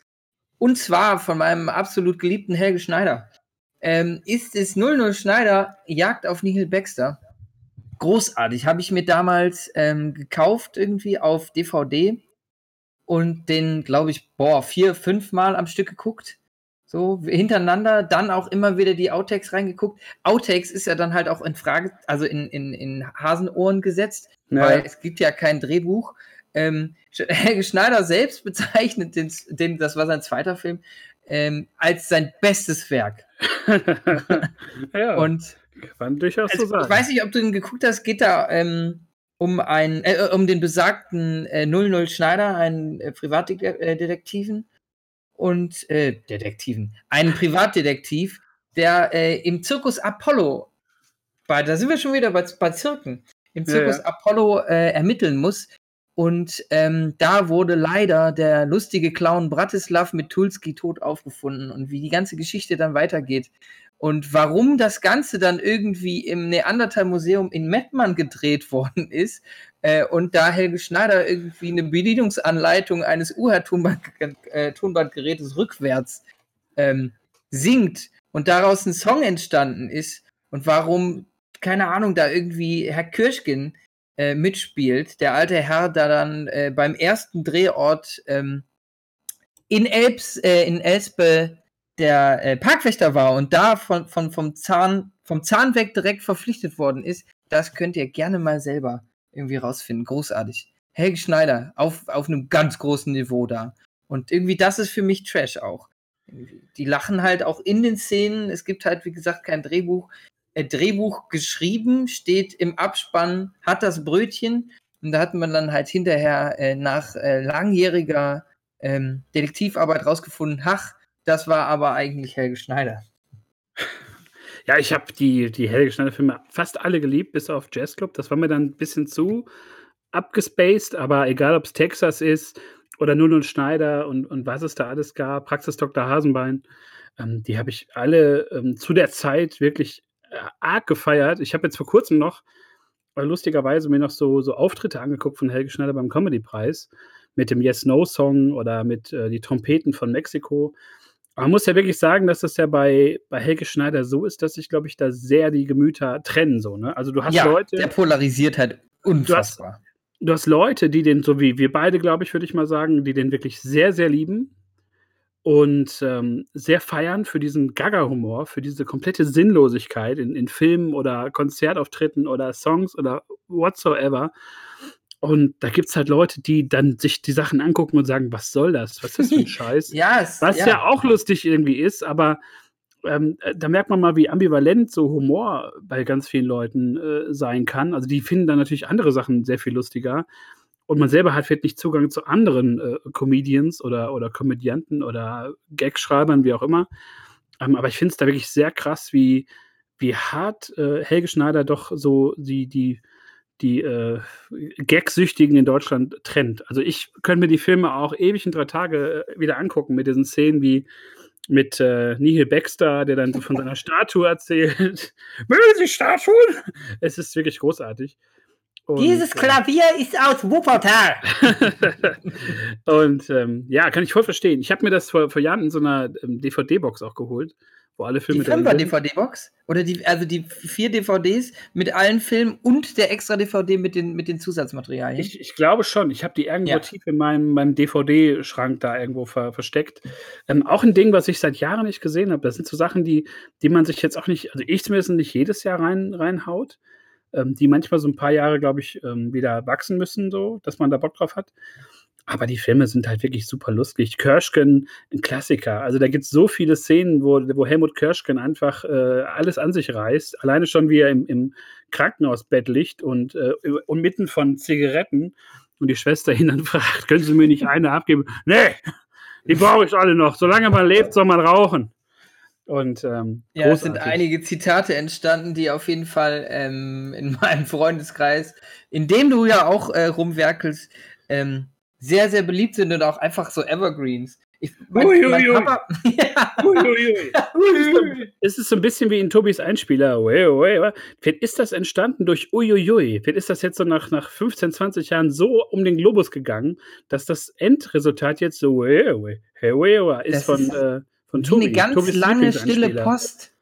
Und zwar von meinem absolut geliebten Helge Schneider. Ähm, ist es 00 Schneider Jagd auf Nihil Baxter. Großartig. Habe ich mir damals ähm, gekauft, irgendwie auf DVD und den, glaube ich, boah, vier, fünf Mal am Stück geguckt. So hintereinander, dann auch immer wieder die Outtakes reingeguckt. Outtakes ist ja dann halt auch in Frage, also in, in, in Hasenohren gesetzt, ja. weil es gibt ja kein Drehbuch. Ähm, Helge Schneider selbst bezeichnet den, den, das war sein zweiter Film, ähm, als sein bestes Werk. ja, und kann durchaus also, so sagen. Ich weiß nicht, ob du den geguckt hast, geht da ähm, um einen, äh, um den besagten äh, 00 Schneider, einen äh, Privatdetektiven und äh, Detektiven, einen Privatdetektiv, der äh, im Zirkus Apollo, bei, da sind wir schon wieder bei, bei Zirken, im Zirkus ja, ja. Apollo äh, ermitteln muss. Und ähm, da wurde leider der lustige Clown Bratislav mit Tulski tot aufgefunden. Und wie die ganze Geschichte dann weitergeht, und warum das Ganze dann irgendwie im Neandertal-Museum in Mettmann gedreht worden ist äh, und da Helge Schneider irgendwie eine Bedienungsanleitung eines UHA-Tonbandgerätes rückwärts ähm, singt und daraus ein Song entstanden ist und warum, keine Ahnung, da irgendwie Herr Kirschgen äh, mitspielt, der alte Herr, da dann äh, beim ersten Drehort ähm, in Elbs, äh, in Elspe der äh, Parkwächter war und da von, von, vom, Zahn, vom Zahn weg direkt verpflichtet worden ist, das könnt ihr gerne mal selber irgendwie rausfinden. Großartig. Helge Schneider auf, auf einem ganz großen Niveau da. Und irgendwie das ist für mich Trash auch. Die lachen halt auch in den Szenen. Es gibt halt, wie gesagt, kein Drehbuch. Äh, Drehbuch geschrieben, steht im Abspann, hat das Brötchen. Und da hat man dann halt hinterher äh, nach äh, langjähriger ähm, Detektivarbeit rausgefunden, ach, das war aber eigentlich Helge Schneider. Ja, ich habe die, die Helge Schneider-Filme fast alle geliebt, bis auf Jazz Club. Das war mir dann ein bisschen zu abgespaced, aber egal, ob es Texas ist oder Null Schneider und, und was es da alles gab, Praxis Dr. Hasenbein, ähm, die habe ich alle ähm, zu der Zeit wirklich arg gefeiert. Ich habe jetzt vor kurzem noch äh, lustigerweise mir noch so, so Auftritte angeguckt von Helge Schneider beim Comedy-Preis mit dem Yes-No-Song oder mit äh, die Trompeten von Mexiko. Man muss ja wirklich sagen, dass das ja bei, bei Helge Schneider so ist, dass sich, glaube ich, da sehr die Gemüter trennen. So, ne? Also du hast ja, Leute. Der polarisiert halt unfassbar. Du hast, du hast Leute, die den, so wie wir beide, glaube ich, würde ich mal sagen, die den wirklich sehr, sehr lieben und ähm, sehr feiern für diesen Gaga-Humor, für diese komplette Sinnlosigkeit in, in Filmen oder Konzertauftritten oder Songs oder whatsoever. Und da gibt es halt Leute, die dann sich die Sachen angucken und sagen, was soll das? Was ist das für ein Scheiß? ja, es, was ja. ja. auch lustig irgendwie ist, aber ähm, äh, da merkt man mal, wie ambivalent so Humor bei ganz vielen Leuten äh, sein kann. Also die finden dann natürlich andere Sachen sehr viel lustiger. Und man selber hat vielleicht nicht Zugang zu anderen äh, Comedians oder, oder Komödianten oder Gagschreibern, wie auch immer. Ähm, aber ich finde es da wirklich sehr krass, wie, wie hart äh, Helge Schneider doch so die, die, die äh, Gagsüchtigen in Deutschland trennt. Also ich könnte mir die Filme auch ewig in drei Tage äh, wieder angucken mit diesen Szenen wie mit äh, Nihil Baxter, der dann von seiner Statue erzählt. Mögen Sie Statuen? Es ist wirklich großartig. Und, Dieses äh, Klavier äh, ist aus Wuppertal. und ähm, ja, kann ich voll verstehen. Ich habe mir das vor, vor Jahren in so einer ähm, DVD-Box auch geholt wo alle Filme die fünfer DVD-Box? Oder die, also die vier DVDs mit allen Filmen und der extra DVD mit den, mit den Zusatzmaterialien? Ich, ich glaube schon. Ich habe die irgendwo ja. tief in meinem, meinem DVD-Schrank da irgendwo ver, versteckt. Ähm, auch ein Ding, was ich seit Jahren nicht gesehen habe. Das sind so Sachen, die, die man sich jetzt auch nicht, also ich zumindest nicht jedes Jahr rein, reinhaut. Ähm, die manchmal so ein paar Jahre, glaube ich, ähm, wieder wachsen müssen, so, dass man da Bock drauf hat. Aber die Filme sind halt wirklich super lustig. Kirschken, ein Klassiker. Also da gibt es so viele Szenen, wo, wo Helmut Kirschken einfach äh, alles an sich reißt. Alleine schon, wie er im, im Krankenhausbett liegt und, äh, und mitten von Zigaretten und die Schwester ihn dann fragt, können Sie mir nicht eine abgeben? Nee, die brauche ich alle noch. Solange man lebt, soll man rauchen. Und ähm, ja, es sind einige Zitate entstanden, die auf jeden Fall ähm, in meinem Freundeskreis, in dem du ja auch äh, rumwerkelst, ähm, sehr, sehr beliebt sind und auch einfach so Evergreens. Ich, mein, ui, mein ui, Papa. Ui, es ist so ein bisschen wie in Tobis Einspieler. Vielleicht ist das entstanden durch Uiuiui. Vielleicht ist das jetzt so nach, nach 15, 20 Jahren so um den Globus gegangen, dass das Endresultat jetzt so ist das von, ist äh, von Tobi. Eine ganz Tobis lange stille Post.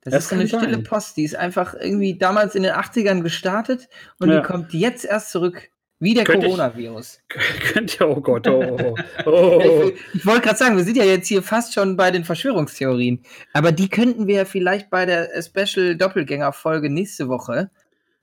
Das, das ist so eine stille Post, die ist einfach irgendwie damals in den 80ern gestartet und ja. die kommt jetzt erst zurück. Wie der Könnt Coronavirus. Könnt ihr, oh Gott, oh. oh. oh. ich, ich wollte gerade sagen, wir sind ja jetzt hier fast schon bei den Verschwörungstheorien. Aber die könnten wir vielleicht bei der Special Doppelgänger-Folge nächste Woche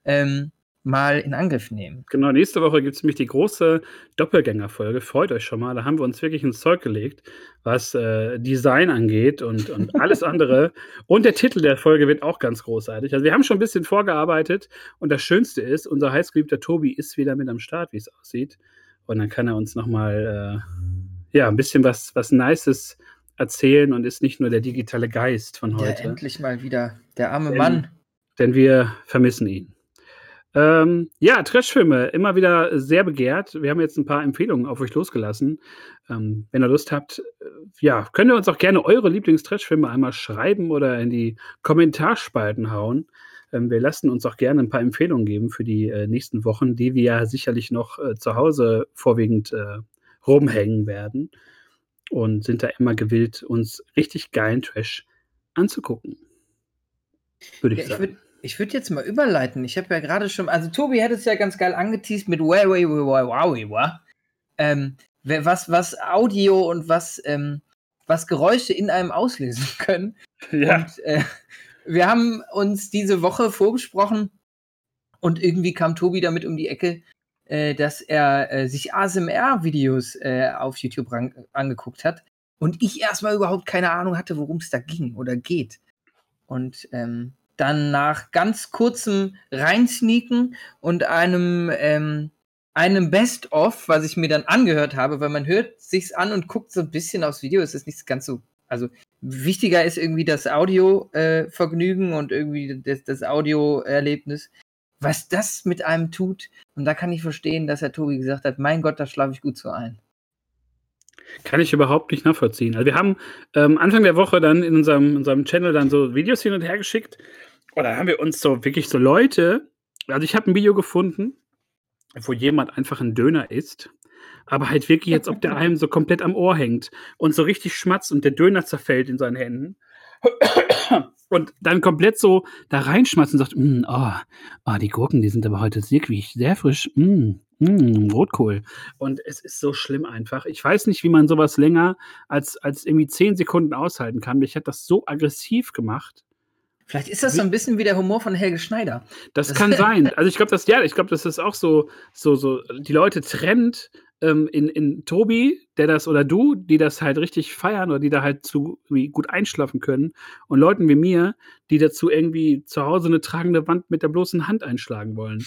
ähm, mal in Angriff nehmen. Genau, nächste Woche gibt es nämlich die große Doppelgängerfolge. Freut euch schon mal. Da haben wir uns wirklich ins Zeug gelegt, was äh, Design angeht und, und alles andere. und der Titel der Folge wird auch ganz großartig. Also wir haben schon ein bisschen vorgearbeitet und das Schönste ist, unser heißgeliebter Tobi ist wieder mit am Start, wie es aussieht. Und dann kann er uns nochmal äh, ja, ein bisschen was, was Nices erzählen und ist nicht nur der digitale Geist von heute. Ja, endlich mal wieder der arme denn, Mann. Denn wir vermissen ihn. Ähm, ja, Trashfilme, immer wieder sehr begehrt. Wir haben jetzt ein paar Empfehlungen auf euch losgelassen. Ähm, wenn ihr Lust habt, äh, ja, könnt ihr uns auch gerne eure Lieblings-Trashfilme einmal schreiben oder in die Kommentarspalten hauen. Ähm, wir lassen uns auch gerne ein paar Empfehlungen geben für die äh, nächsten Wochen, die wir ja sicherlich noch äh, zu Hause vorwiegend äh, rumhängen werden. Und sind da immer gewillt, uns richtig geilen Trash anzugucken. Würde ich ja, sagen. Ich ich würde jetzt mal überleiten. Ich habe ja gerade schon, also Tobi hat es ja ganz geil angeteased mit wow, wow, wow, wow, wow. Ähm, was, was Audio und was, ähm, was Geräusche in einem auslösen können. Ja. Und äh, wir haben uns diese Woche vorbesprochen und irgendwie kam Tobi damit um die Ecke, äh, dass er äh, sich ASMR-Videos äh, auf YouTube angeguckt hat und ich erstmal überhaupt keine Ahnung hatte, worum es da ging oder geht. Und ähm, dann nach ganz kurzem Reinsneaken und einem, ähm, einem Best-of, was ich mir dann angehört habe, weil man hört sich's an und guckt so ein bisschen aufs Video, es ist nicht ganz so, also wichtiger ist irgendwie das Audio-Vergnügen äh, und irgendwie das, das Audio-Erlebnis. Was das mit einem tut, und da kann ich verstehen, dass Herr Tobi gesagt hat, mein Gott, da schlafe ich gut so ein. Kann ich überhaupt nicht nachvollziehen. Also wir haben ähm, Anfang der Woche dann in unserem, unserem Channel dann so Videos hin und her geschickt und dann haben wir uns so wirklich so Leute, also ich habe ein Video gefunden, wo jemand einfach einen Döner isst, aber halt wirklich jetzt, ob der einem so komplett am Ohr hängt und so richtig schmatzt und der Döner zerfällt in seinen Händen. Und dann komplett so da reinschmatzt und sagt, mm, oh, oh, die Gurken, die sind aber heute wirklich sehr frisch. Mm, mm, Rotkohl. Und es ist so schlimm einfach. Ich weiß nicht, wie man sowas länger als, als irgendwie zehn Sekunden aushalten kann. Mich hat das so aggressiv gemacht. Vielleicht ist das so ein bisschen wie der Humor von Helge Schneider. Das, das kann sein. Also ich glaube, das ja, ich glaube, das ist auch so, so, so, die Leute trennt ähm, in, in Tobi, der das oder du, die das halt richtig feiern oder die da halt zu gut einschlafen können und Leuten wie mir, die dazu irgendwie zu Hause eine tragende Wand mit der bloßen Hand einschlagen wollen.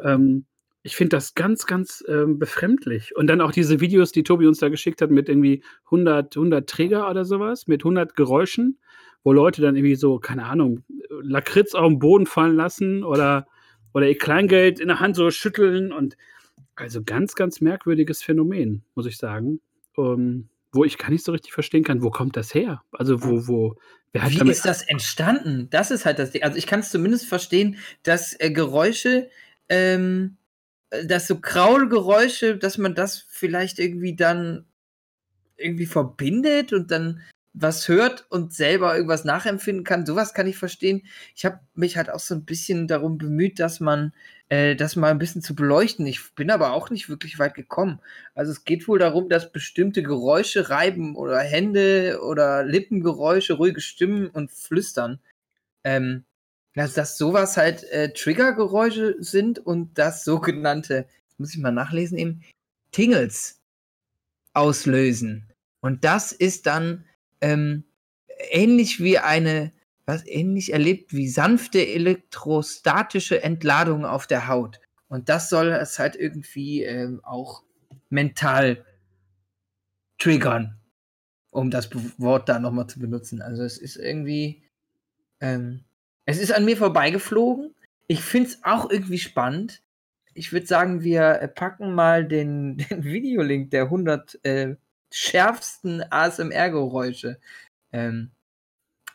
Ähm, ich finde das ganz, ganz ähm, befremdlich. Und dann auch diese Videos, die Tobi uns da geschickt hat mit irgendwie 100, 100 Träger oder sowas, mit 100 Geräuschen wo Leute dann irgendwie so, keine Ahnung, Lakritz auf den Boden fallen lassen oder, oder ihr Kleingeld in der Hand so schütteln und also ganz, ganz merkwürdiges Phänomen, muss ich sagen. Ähm, wo ich gar nicht so richtig verstehen kann, wo kommt das her? Also wo, wo, wer hat Wie ist das entstanden? Das ist halt das Ding. Also ich kann es zumindest verstehen, dass äh, Geräusche, ähm, äh, dass so Kraulgeräusche, dass man das vielleicht irgendwie dann irgendwie verbindet und dann was hört und selber irgendwas nachempfinden kann, sowas kann ich verstehen. Ich habe mich halt auch so ein bisschen darum bemüht, dass man äh, das mal ein bisschen zu beleuchten. Ich bin aber auch nicht wirklich weit gekommen. Also es geht wohl darum, dass bestimmte Geräusche reiben oder Hände oder Lippengeräusche, ruhige Stimmen und Flüstern. Ähm, also dass sowas halt äh, Triggergeräusche sind und das sogenannte, muss ich mal nachlesen eben, Tingles auslösen. Und das ist dann ähm, ähnlich wie eine, was ähnlich erlebt wie sanfte elektrostatische Entladung auf der Haut. Und das soll es halt irgendwie ähm, auch mental triggern, um das Wort da nochmal zu benutzen. Also es ist irgendwie, ähm, es ist an mir vorbeigeflogen. Ich finde es auch irgendwie spannend. Ich würde sagen, wir packen mal den, den Videolink der 100 äh, schärfsten ASMR-Geräusche ähm,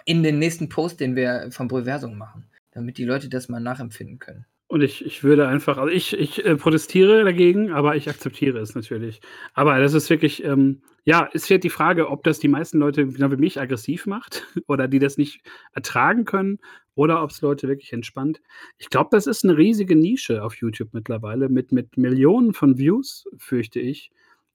in den nächsten Post, den wir vom Proversum machen, damit die Leute das mal nachempfinden können. Und ich, ich würde einfach, also ich, ich äh, protestiere dagegen, aber ich akzeptiere es natürlich. Aber das ist wirklich, ähm, ja, es wird die Frage, ob das die meisten Leute, genau wie mich, aggressiv macht oder die das nicht ertragen können oder ob es Leute wirklich entspannt. Ich glaube, das ist eine riesige Nische auf YouTube mittlerweile mit, mit Millionen von Views, fürchte ich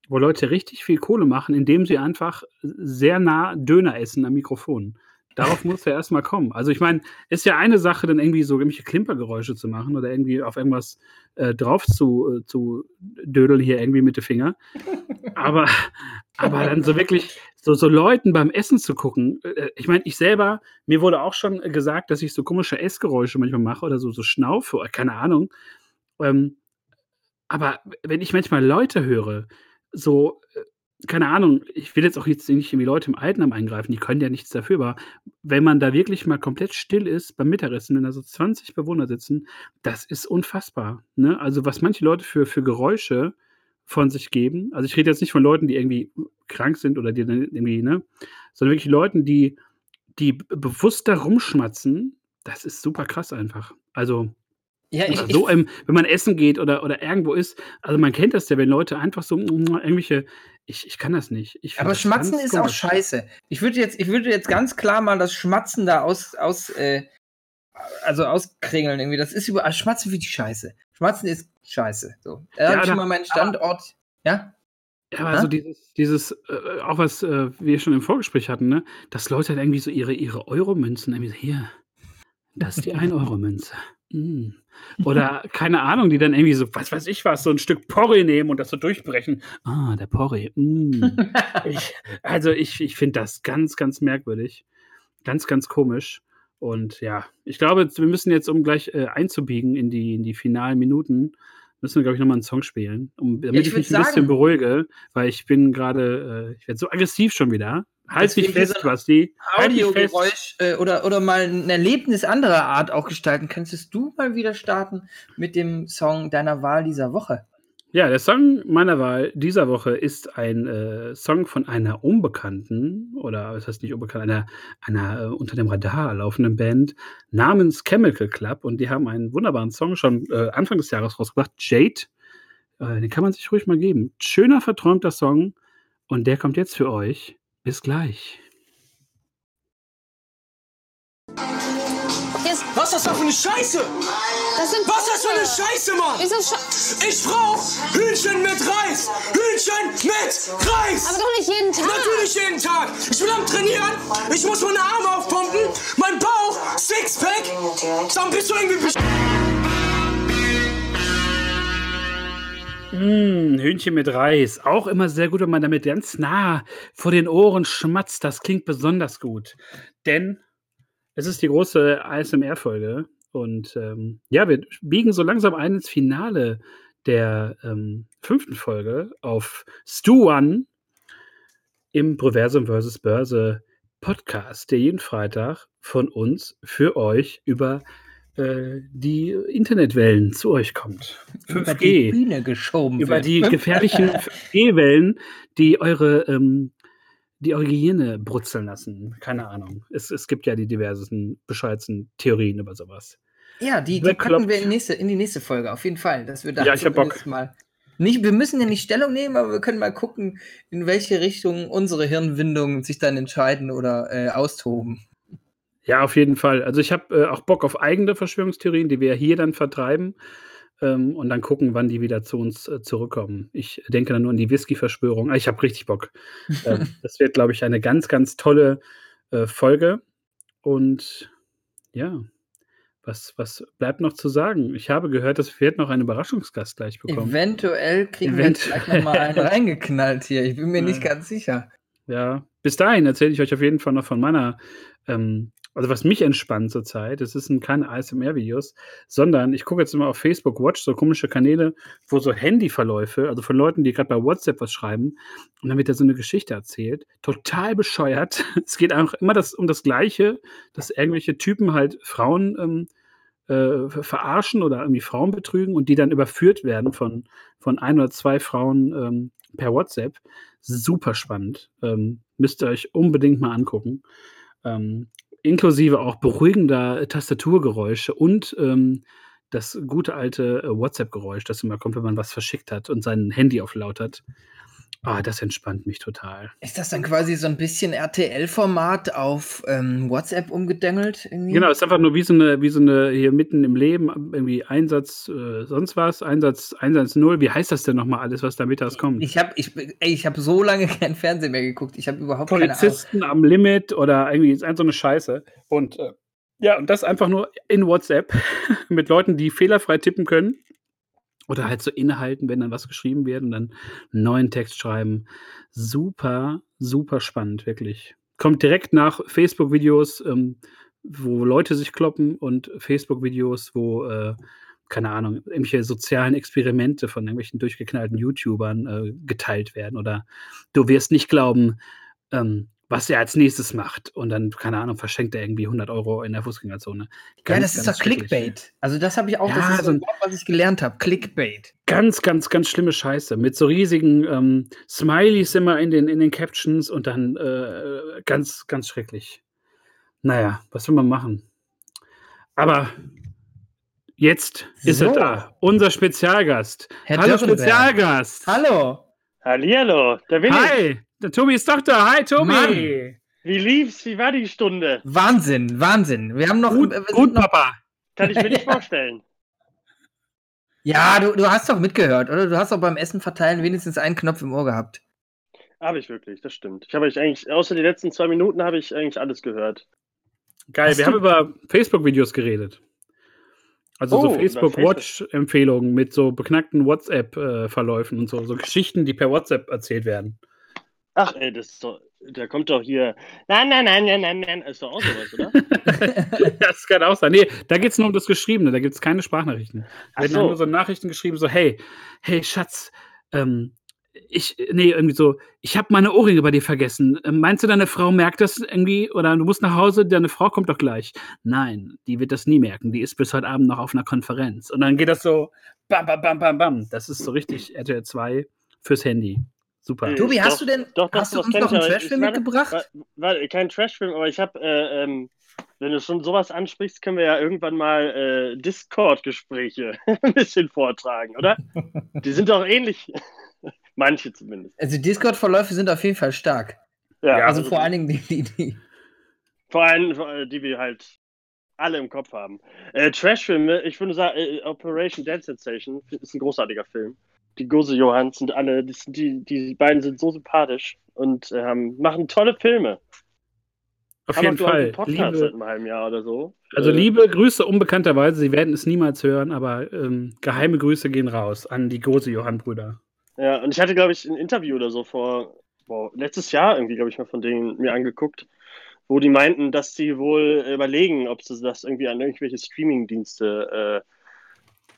wo Leute richtig viel Kohle machen, indem sie einfach sehr nah Döner essen am Mikrofon. Darauf muss er erstmal kommen. Also ich meine, ist ja eine Sache, dann irgendwie so irgendwelche Klimpergeräusche zu machen oder irgendwie auf irgendwas äh, drauf zu, äh, zu dödeln hier irgendwie mit dem Finger. Aber, aber dann so wirklich so, so Leuten beim Essen zu gucken. Äh, ich meine, ich selber, mir wurde auch schon gesagt, dass ich so komische Essgeräusche manchmal mache oder so, so Schnaufe, keine Ahnung. Ähm, aber wenn ich manchmal Leute höre, so, äh, keine Ahnung, ich will jetzt auch jetzt nicht irgendwie Leute im Altenheim eingreifen, die können ja nichts dafür, aber wenn man da wirklich mal komplett still ist beim Mittagessen, wenn da so 20 Bewohner sitzen, das ist unfassbar. Ne? Also, was manche Leute für, für Geräusche von sich geben, also ich rede jetzt nicht von Leuten, die irgendwie krank sind oder die dann irgendwie, ne, sondern wirklich Leuten, die, die bewusst da rumschmatzen, das ist super krass einfach. Also, ja, ich, so, ähm, wenn man essen geht oder, oder irgendwo ist, also man kennt das ja, wenn Leute einfach so irgendwelche, ich, ich kann das nicht. Aber Schmatzen ist auch scheiße. Ich würde jetzt, ich würde jetzt ganz klar mal das Schmatzen da aus, aus äh, also auskringeln irgendwie. Das ist überall, Schmatzen wie die Scheiße. Schmatzen ist scheiße. So. Da ja, habe ich mal meinen Standort, ja? Ja, aber so dieses, dieses äh, auch was äh, wir schon im Vorgespräch hatten, ne, dass Leute halt irgendwie so ihre, ihre Euro-Münzen irgendwie so, hier, das ist die 1-Euro-Münze. Mm. Oder keine Ahnung, die dann irgendwie so, was weiß ich was, so ein Stück Porree nehmen und das so durchbrechen. Ah, der Porree. Mm. ich, also ich, ich finde das ganz, ganz merkwürdig. Ganz, ganz komisch. Und ja, ich glaube, wir müssen jetzt, um gleich äh, einzubiegen in die, in die finalen Minuten, müssen wir, glaube ich, nochmal einen Song spielen, um, damit ja, ich, ich mich ein sagen, bisschen beruhige, weil ich bin gerade, äh, ich werde so aggressiv schon wieder. Halt dich fest, Basti. Halt Audiogeräusch äh, oder, oder mal ein Erlebnis anderer Art auch gestalten. Könntest du mal wieder starten mit dem Song deiner Wahl dieser Woche? Ja, der Song meiner Wahl dieser Woche ist ein äh, Song von einer unbekannten, oder was heißt nicht unbekannt, einer, einer äh, unter dem Radar laufenden Band namens Chemical Club. Und die haben einen wunderbaren Song schon äh, Anfang des Jahres rausgebracht, Jade. Äh, den kann man sich ruhig mal geben. Schöner, verträumter Song. Und der kommt jetzt für euch. Bis gleich. Was ist das für eine Scheiße? Das sind Was ist das für eine Scheiße, Mann? Wieso Sche ich brauch Hühnchen mit Reis. Hühnchen mit Reis. Aber doch nicht jeden Tag. Natürlich jeden Tag. Ich bin am Trainieren. Ich muss meine Arme aufpumpen. Mein Bauch, Sixpack. Dann bist du irgendwie... Mmh, Hühnchen mit Reis. Auch immer sehr gut, wenn man damit ganz nah vor den Ohren schmatzt. Das klingt besonders gut. Denn es ist die große ASMR-Folge. Und ähm, ja, wir biegen so langsam ein ins Finale der ähm, fünften Folge auf Stu One im Proversum vs. Börse Podcast, der jeden Freitag von uns für euch über die Internetwellen zu euch kommt. 5G. Über die Bühne geschoben Über wird. die gefährlichen 5G-Wellen, die eure, ähm, die eure Gehirne brutzeln lassen. Keine Ahnung. Es, es gibt ja die diversesten bescheuerten Theorien über sowas. Ja, die, die packen wir in, nächste, in die nächste Folge, auf jeden Fall. Dass wir da Ja, ich hab Bock. Mal nicht, wir müssen ja nicht Stellung nehmen, aber wir können mal gucken, in welche Richtung unsere Hirnwindungen sich dann entscheiden oder äh, austoben. Ja, auf jeden Fall. Also ich habe äh, auch Bock auf eigene Verschwörungstheorien, die wir hier dann vertreiben ähm, und dann gucken, wann die wieder zu uns äh, zurückkommen. Ich denke dann nur an die Whisky-Verschwörung. Ah, ich habe richtig Bock. ähm, das wird, glaube ich, eine ganz, ganz tolle äh, Folge. Und ja, was, was bleibt noch zu sagen? Ich habe gehört, dass wir noch einen Überraschungsgast gleich bekommen. Eventuell kriegen wir Eventuell. gleich nochmal einen reingeknallt hier. Ich bin mir nicht ganz sicher. Ja, bis dahin erzähle ich euch auf jeden Fall noch von meiner, ähm, also was mich entspannt zurzeit, es sind keine ASMR-Videos, sondern ich gucke jetzt immer auf Facebook Watch, so komische Kanäle, wo so Handyverläufe, also von Leuten, die gerade bei WhatsApp was schreiben, und dann wird da so eine Geschichte erzählt. Total bescheuert. Es geht einfach immer das, um das Gleiche, dass irgendwelche Typen halt Frauen ähm, äh, ver- verarschen oder irgendwie Frauen betrügen und die dann überführt werden von, von ein oder zwei Frauen ähm, per WhatsApp. Super spannend. Ähm, müsst ihr euch unbedingt mal angucken. Ähm, inklusive auch beruhigender Tastaturgeräusche und ähm, das gute alte äh, WhatsApp-Geräusch, das immer kommt, wenn man was verschickt hat und sein Handy auf laut hat. Ah, das entspannt mich total. Ist das dann quasi so ein bisschen RTL-Format auf ähm, WhatsApp umgedengelt? Irgendwie? Genau, es ist einfach nur wie so eine, wie so eine hier mitten im Leben, irgendwie Einsatz, äh, sonst was, Einsatz, Einsatz null. Wie heißt das denn nochmal alles, was da mittags kommt? Ich habe ich, ey, ich hab so lange kein Fernsehen mehr geguckt. Ich habe überhaupt keine Ahnung. Polizisten am Limit oder irgendwie ist einfach so eine Scheiße. Und äh, ja, und das einfach nur in WhatsApp mit Leuten, die fehlerfrei tippen können. Oder halt so innehalten, wenn dann was geschrieben wird und dann einen neuen Text schreiben. Super, super spannend, wirklich. Kommt direkt nach Facebook-Videos, ähm, wo Leute sich kloppen und Facebook-Videos, wo, äh, keine Ahnung, irgendwelche sozialen Experimente von irgendwelchen durchgeknallten YouTubern äh, geteilt werden. Oder du wirst nicht glauben, ähm, was er als nächstes macht. Und dann, keine Ahnung, verschenkt er irgendwie 100 Euro in der Fußgängerzone. Ja, Ganz, das ist doch. Clickbait. Also das habe ich auch, Ja, das ist so ein Wort, was ich gelernt habe. Clickbait. Ganz, ganz, ganz schlimme Scheiße. Mit so riesigen ähm, Smileys immer in den, in den Captions und dann äh, ganz, ganz schrecklich. Naja, was will man machen? Aber jetzt ist So. er da. Unser Spezialgast. Herr Hallo Dürrenberg. Spezialgast. Hallo. Hallihallo, da bin ich. Hi, der Tobi ist doch da. Hi, Tobi. Mann. Wie lief's? Wie war die Stunde? Wahnsinn, Wahnsinn. Wir haben noch. Gut, gut noch Papa. Kann ich mir nicht vorstellen. ja, du, du hast doch mitgehört, oder? Du hast doch beim Essen verteilen wenigstens einen Knopf im Ohr gehabt. Habe ich wirklich, das stimmt. Ich habe euch eigentlich, außer die letzten zwei Minuten, habe ich eigentlich alles gehört. Geil, Hast wir du- haben über Facebook-Videos geredet. Also so Oh, über Facebook-Watch-Empfehlungen mit so beknackten WhatsApp-Verläufen und so, so Geschichten, die per WhatsApp erzählt werden. Ach, ey, das ist doch, da kommt doch hier. Nein, nein, nein, nein, nein, nein. Ist doch auch sowas, oder? das kann auch sein. Nee, da geht es nur um das Geschriebene, da gibt es keine Sprachnachrichten. Da werden so. nur so Nachrichten geschrieben, so, hey, hey, Schatz, ähm, ich, nee, irgendwie so, ich habe meine Ohrringe bei dir vergessen. Ähm, Meinst du, deine Frau merkt das irgendwie? Oder du musst nach Hause, deine Frau kommt doch gleich. Nein, die wird das nie merken. Die ist bis heute Abend noch auf einer Konferenz. Und dann geht das so, bam, bam, bam, bam, bam. Das ist so richtig RTL 2 fürs Handy. Super. Äh, Tobi, hast doch, du denn Doch, doch, hast du das uns noch einen Trashfilm mitgebracht? Warte, warte, kein Trashfilm, aber ich habe, äh, ähm, wenn du schon sowas ansprichst, können wir ja irgendwann mal äh, Discord-Gespräche ein bisschen vortragen, oder? Die sind doch ähnlich. Manche zumindest. Also Discord-Verläufe sind auf jeden Fall stark. Ja, also vor allen Dingen die, die, die. Vor allem, äh, die wir halt alle im Kopf haben. Äh, Trashfilme, ich würde sagen, äh, Operation Dead Sensation ist ein großartiger Film. Die Gose Johanns sind alle, die, sind- die, die beiden sind so sympathisch und ähm, machen tolle Filme. Auf Haben jeden Fall. Podcast seit Liebe, einem halben Jahr oder so. also Äh, liebe Grüße unbekannterweise, Sie werden es niemals hören, aber ähm, geheime Grüße gehen raus an die große Johann-Brüder. Ja, und ich hatte, glaube ich, ein Interview oder so vor, boah, letztes Jahr irgendwie, glaube ich, mal von denen mir angeguckt, wo die meinten, dass sie wohl überlegen, ob sie das irgendwie an irgendwelche Streaming-Dienste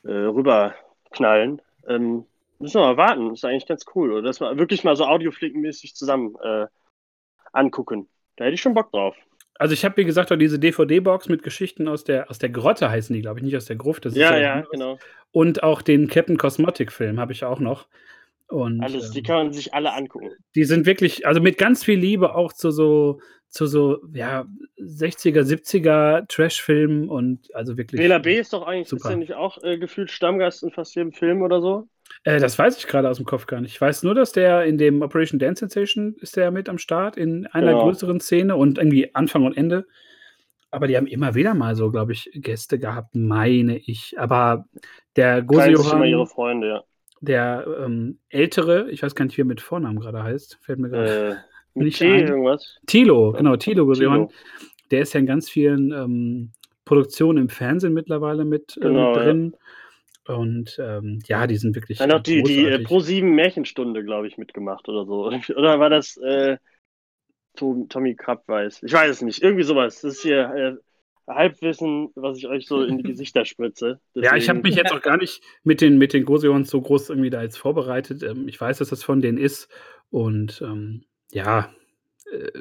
äh, äh, rüberknallen. Ähm, müssen wir mal warten, ist eigentlich ganz cool. Oder dass wir wirklich mal so audioflickenmäßig zusammen äh, angucken. Da hätte ich schon Bock drauf. Also ich habe, wie gesagt, auch diese DVD-Box mit Geschichten aus der, aus der Grotte heißen die, glaube ich, nicht aus der Gruft. Das ist Ja, ja, anderes. genau. Und auch den Captain Cosmotic-Film habe ich auch noch. Und Alles, die ähm, kann man sich alle angucken. die sind wirklich, also mit ganz viel Liebe auch zu so, zu so, ja, 60er, 70er Trash-Filmen und also wirklich. Bela B. ist doch eigentlich, ist super. der nicht auch äh, gefühlt Stammgast in fast jedem Film oder so? Äh, das weiß ich gerade aus dem Kopf gar nicht. Ich weiß nur, dass der in dem Operation Dance Sensation ist der mit am Start in einer Genau. größeren Szene und irgendwie Anfang und Ende. Aber die haben immer wieder mal so, glaube ich, Gäste gehabt, meine ich. Aber der Gosi Teilen sich immer ihre Freunde, ja. der ähm, ältere, ich weiß gar nicht, wie er mit Vornamen gerade heißt, fällt mir gerade Äh, nicht T ein. irgendwas. Tilo, genau, Tilo Gosi Tilo. Johann. Der ist ja in ganz vielen ähm, Produktionen im Fernsehen mittlerweile mit, äh, Genau, mit ja. Und ähm, ja, die sind wirklich. Dann auch die, die äh, großartig. Pro 7 Märchenstunde, glaube ich, mitgemacht oder so. Oder war das äh, Tom, Tommy Krapp weiß? Ich weiß es nicht. Irgendwie sowas. Das ist hier äh, Halbwissen, was ich euch so in die Gesichter spritze. Ja, ich habe Deswegen- mich jetzt auch gar nicht mit den, mit den Goseons so groß irgendwie da jetzt vorbereitet. Ähm, ich weiß, dass das von denen ist. Und ähm, ja, äh,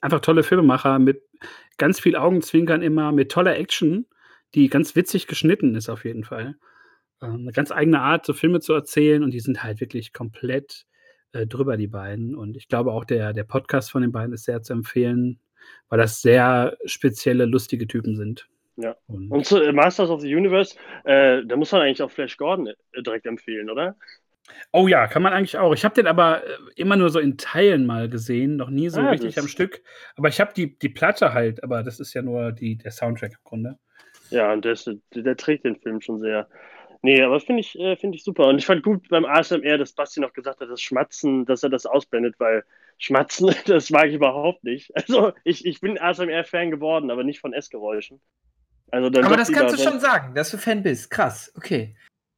einfach tolle Filmemacher mit ganz viel Augenzwinkern immer, mit toller Action, die ganz witzig geschnitten ist auf jeden Fall. Ähm, eine ganz eigene Art, so Filme zu erzählen und die sind halt wirklich komplett äh, drüber, die beiden. Und ich glaube auch, der, der Podcast von den beiden ist sehr zu empfehlen, weil das sehr spezielle, lustige Typen sind. Ja. Und Und zu äh, Masters of the Universe, äh, da muss man eigentlich auch Flash Gordon äh, direkt empfehlen, oder? Oh ja, kann man eigentlich auch. Ich habe den aber äh, immer nur so in Teilen mal gesehen, noch nie so Ah, richtig am Stück. Aber ich habe die, die Platte halt, aber das ist ja nur die, der Soundtrack im Grunde. Ja, und der, der trägt den Film schon sehr. Nee, aber finde ich, äh, finde ich super. Und ich fand gut beim ASMR, dass Basti noch gesagt hat, das Schmatzen, dass er das ausblendet, weil Schmatzen, das mag ich überhaupt nicht. Also, ich, ich bin ASMR-Fan geworden, aber nicht von Essgeräuschen. Also dann Aber das kannst du schon sagen, dass du Fan bist. Krass, okay.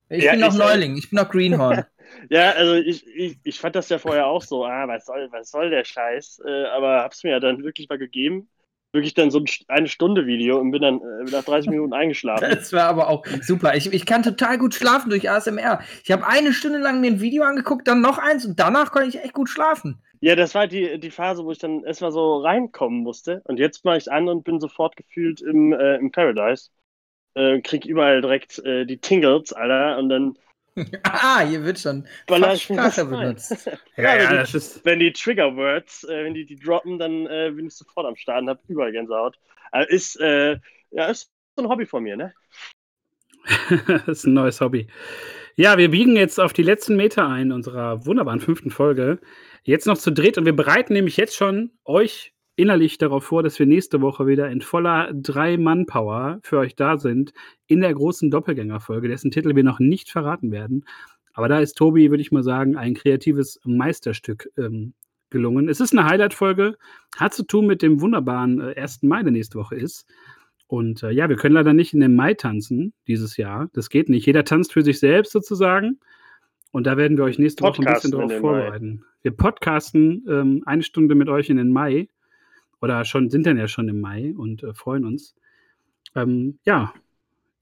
Ich Ja, bin noch ich- Neuling, ich bin noch Greenhorn. Ja, also ich, ich, ich fand das ja vorher auch so, ah, was soll, was soll der Scheiß? Äh, aber hab's mir ja dann wirklich mal gegeben. Wirklich dann so ein eine Stunde Video und bin dann äh, nach 30 Minuten eingeschlafen. Das war aber auch super. Ich, ich kann total gut schlafen durch ASMR. Ich habe eine Stunde lang mir ein Video angeguckt, dann noch eins und danach konnte ich echt gut schlafen. Ja, das war die, die Phase, wo ich dann erstmal so reinkommen musste. Und jetzt mache ich an und bin sofort gefühlt im, äh, im Paradise. Äh, krieg überall direkt äh, die Tingles, Alter. Und dann Ah, hier wird schon rein. benutzt. Ja, Ja, ja, wenn die- das ist. Wenn die Trigger Words, äh, wenn die die droppen, dann äh, bin ich sofort am Start und hab überall Gänsehaut. Also ist, äh, ja, ist so ein Hobby von mir, ne? das ist ein neues Hobby. Ja, wir biegen jetzt auf die letzten Meter ein unserer wunderbaren fünften Folge. Jetzt noch zu dritt und wir bereiten nämlich jetzt schon euch innerlich darauf vor, dass wir nächste Woche wieder in voller Drei-Mann-Power für euch da sind in der großen Doppelgänger-Folge, dessen Titel wir noch nicht verraten werden. Aber da ist Tobi, würde ich mal sagen, ein kreatives Meisterstück ähm, gelungen. Es ist eine Highlight-Folge, hat zu tun mit dem wunderbaren äh, 1. Mai, der nächste Woche ist. Und äh, ja, wir können leider nicht in den Mai tanzen dieses Jahr. Das geht nicht. Jeder tanzt für sich selbst sozusagen. Und da werden wir euch nächste Woche ein bisschen darauf den Mai. vorbereiten. Wir podcasten ähm, eine Stunde mit euch in den Mai. Oder schon sind dann ja schon im Mai und äh, freuen uns. Ähm, ja,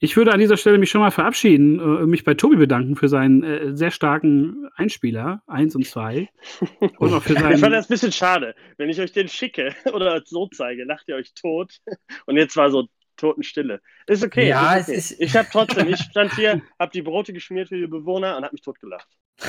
ich würde an dieser Stelle mich schon mal verabschieden, äh, mich bei Tobi bedanken für seinen äh, sehr starken Einspieler, 1 und 2. Und auch für Ich fand seinen. das ein bisschen schade. Wenn ich euch den schicke oder so zeige, lacht ihr euch tot. Und jetzt war so Totenstille. Ist okay. Ja, ist okay. es ist- Ich habe trotzdem, ich stand hier, habe die Brote geschmiert für die Bewohner und habe mich totgelacht.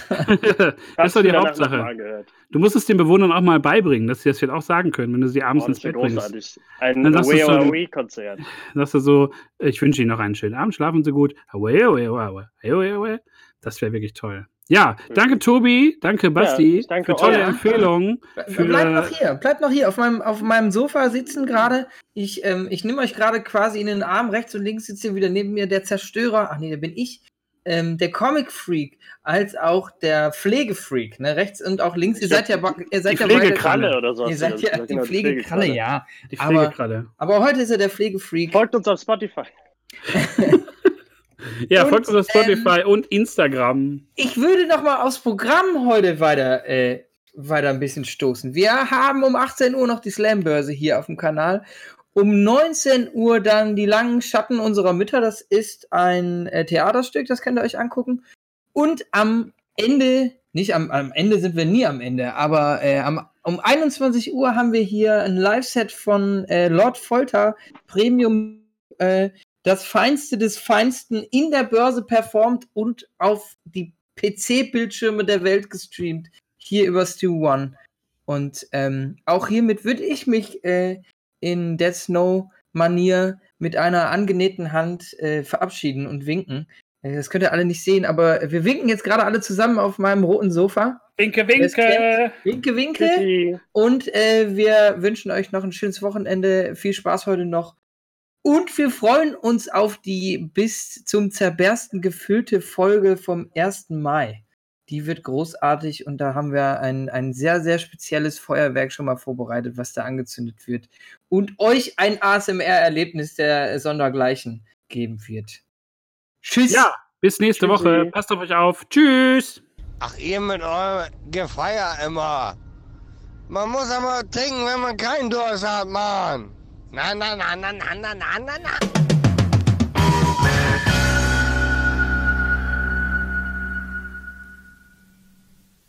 Das ist doch die Hauptsache. Du musst es den Bewohnern auch mal beibringen, dass sie das vielleicht auch sagen können, wenn du sie abends Oh, ins ja Bett bringst. Ein Dann sagst so- Away Konzert. Sagst du so, ich wünsche Ihnen noch einen schönen Abend, schlafen Sie gut. Away, away, away, away, away. Das wäre wirklich toll. Ja, danke Tobi, danke Basti ich danke für tolle. Empfehlungen. Für, Bleibt noch hier, bleibt noch hier auf meinem, auf meinem Sofa sitzen gerade. Ich, ähm, ich nehme euch gerade quasi in den Arm. Rechts und links sitzt hier wieder neben mir der Zerstörer. Ach nee, der bin ich. Ähm, der Comic Freak als auch der Pflegefreak. Ne? Rechts und auch links. Ihr Ich seid ja, ihr seid die ja Pflegekralle oder so. Ihr seid ja die Genau, Pflegekralle, ja. die aber- Pflegekralle. Aber heute ist er der Pflegefreak. Folgt uns auf Spotify. Ja, Und, folgt uns auf Spotify und Instagram. Ich würde noch mal aufs Programm heute weiter, äh, weiter ein bisschen stoßen. Wir haben um 18 Uhr noch die Slam-Börse hier auf dem Kanal. Um 19 Uhr dann die langen Schatten unserer Mütter. Das ist ein äh, Theaterstück, das könnt ihr euch angucken. Und am Ende, nicht am, am Ende sind wir nie am Ende, aber äh, am, Um 21 Uhr haben wir hier ein Live-Set von äh, Lord Folter Premium, äh, das Feinste des Feinsten in der Börse performt und auf die PC-Bildschirme der Welt gestreamt. Hier über Stu One. Und ähm, auch hiermit würde ich mich äh, in Dead Snow Manier mit einer angenähten Hand äh, verabschieden und winken. Äh, das könnt ihr alle nicht sehen, aber wir winken jetzt gerade alle zusammen auf meinem roten Sofa. Winke, winke. Winke, winke. Und äh, wir wünschen euch noch ein schönes Wochenende. Viel Spaß heute noch. Und wir freuen uns auf die bis zum Zerbersten gefüllte Folge vom 1. Mai. Die wird großartig und da haben wir ein, ein sehr, sehr spezielles Feuerwerk schon mal vorbereitet, was da angezündet wird. Und euch ein ASMR-Erlebnis der Sondergleichen geben wird. Tschüss. Ja, bis nächste Tschüssi. Woche. Passt auf euch auf. Tschüss. Ach, ihr mit eurem Gefeier immer. Man muss aber trinken, wenn man keinen Durst hat, Mann. Na, na, na, na, na, na, na, na, na.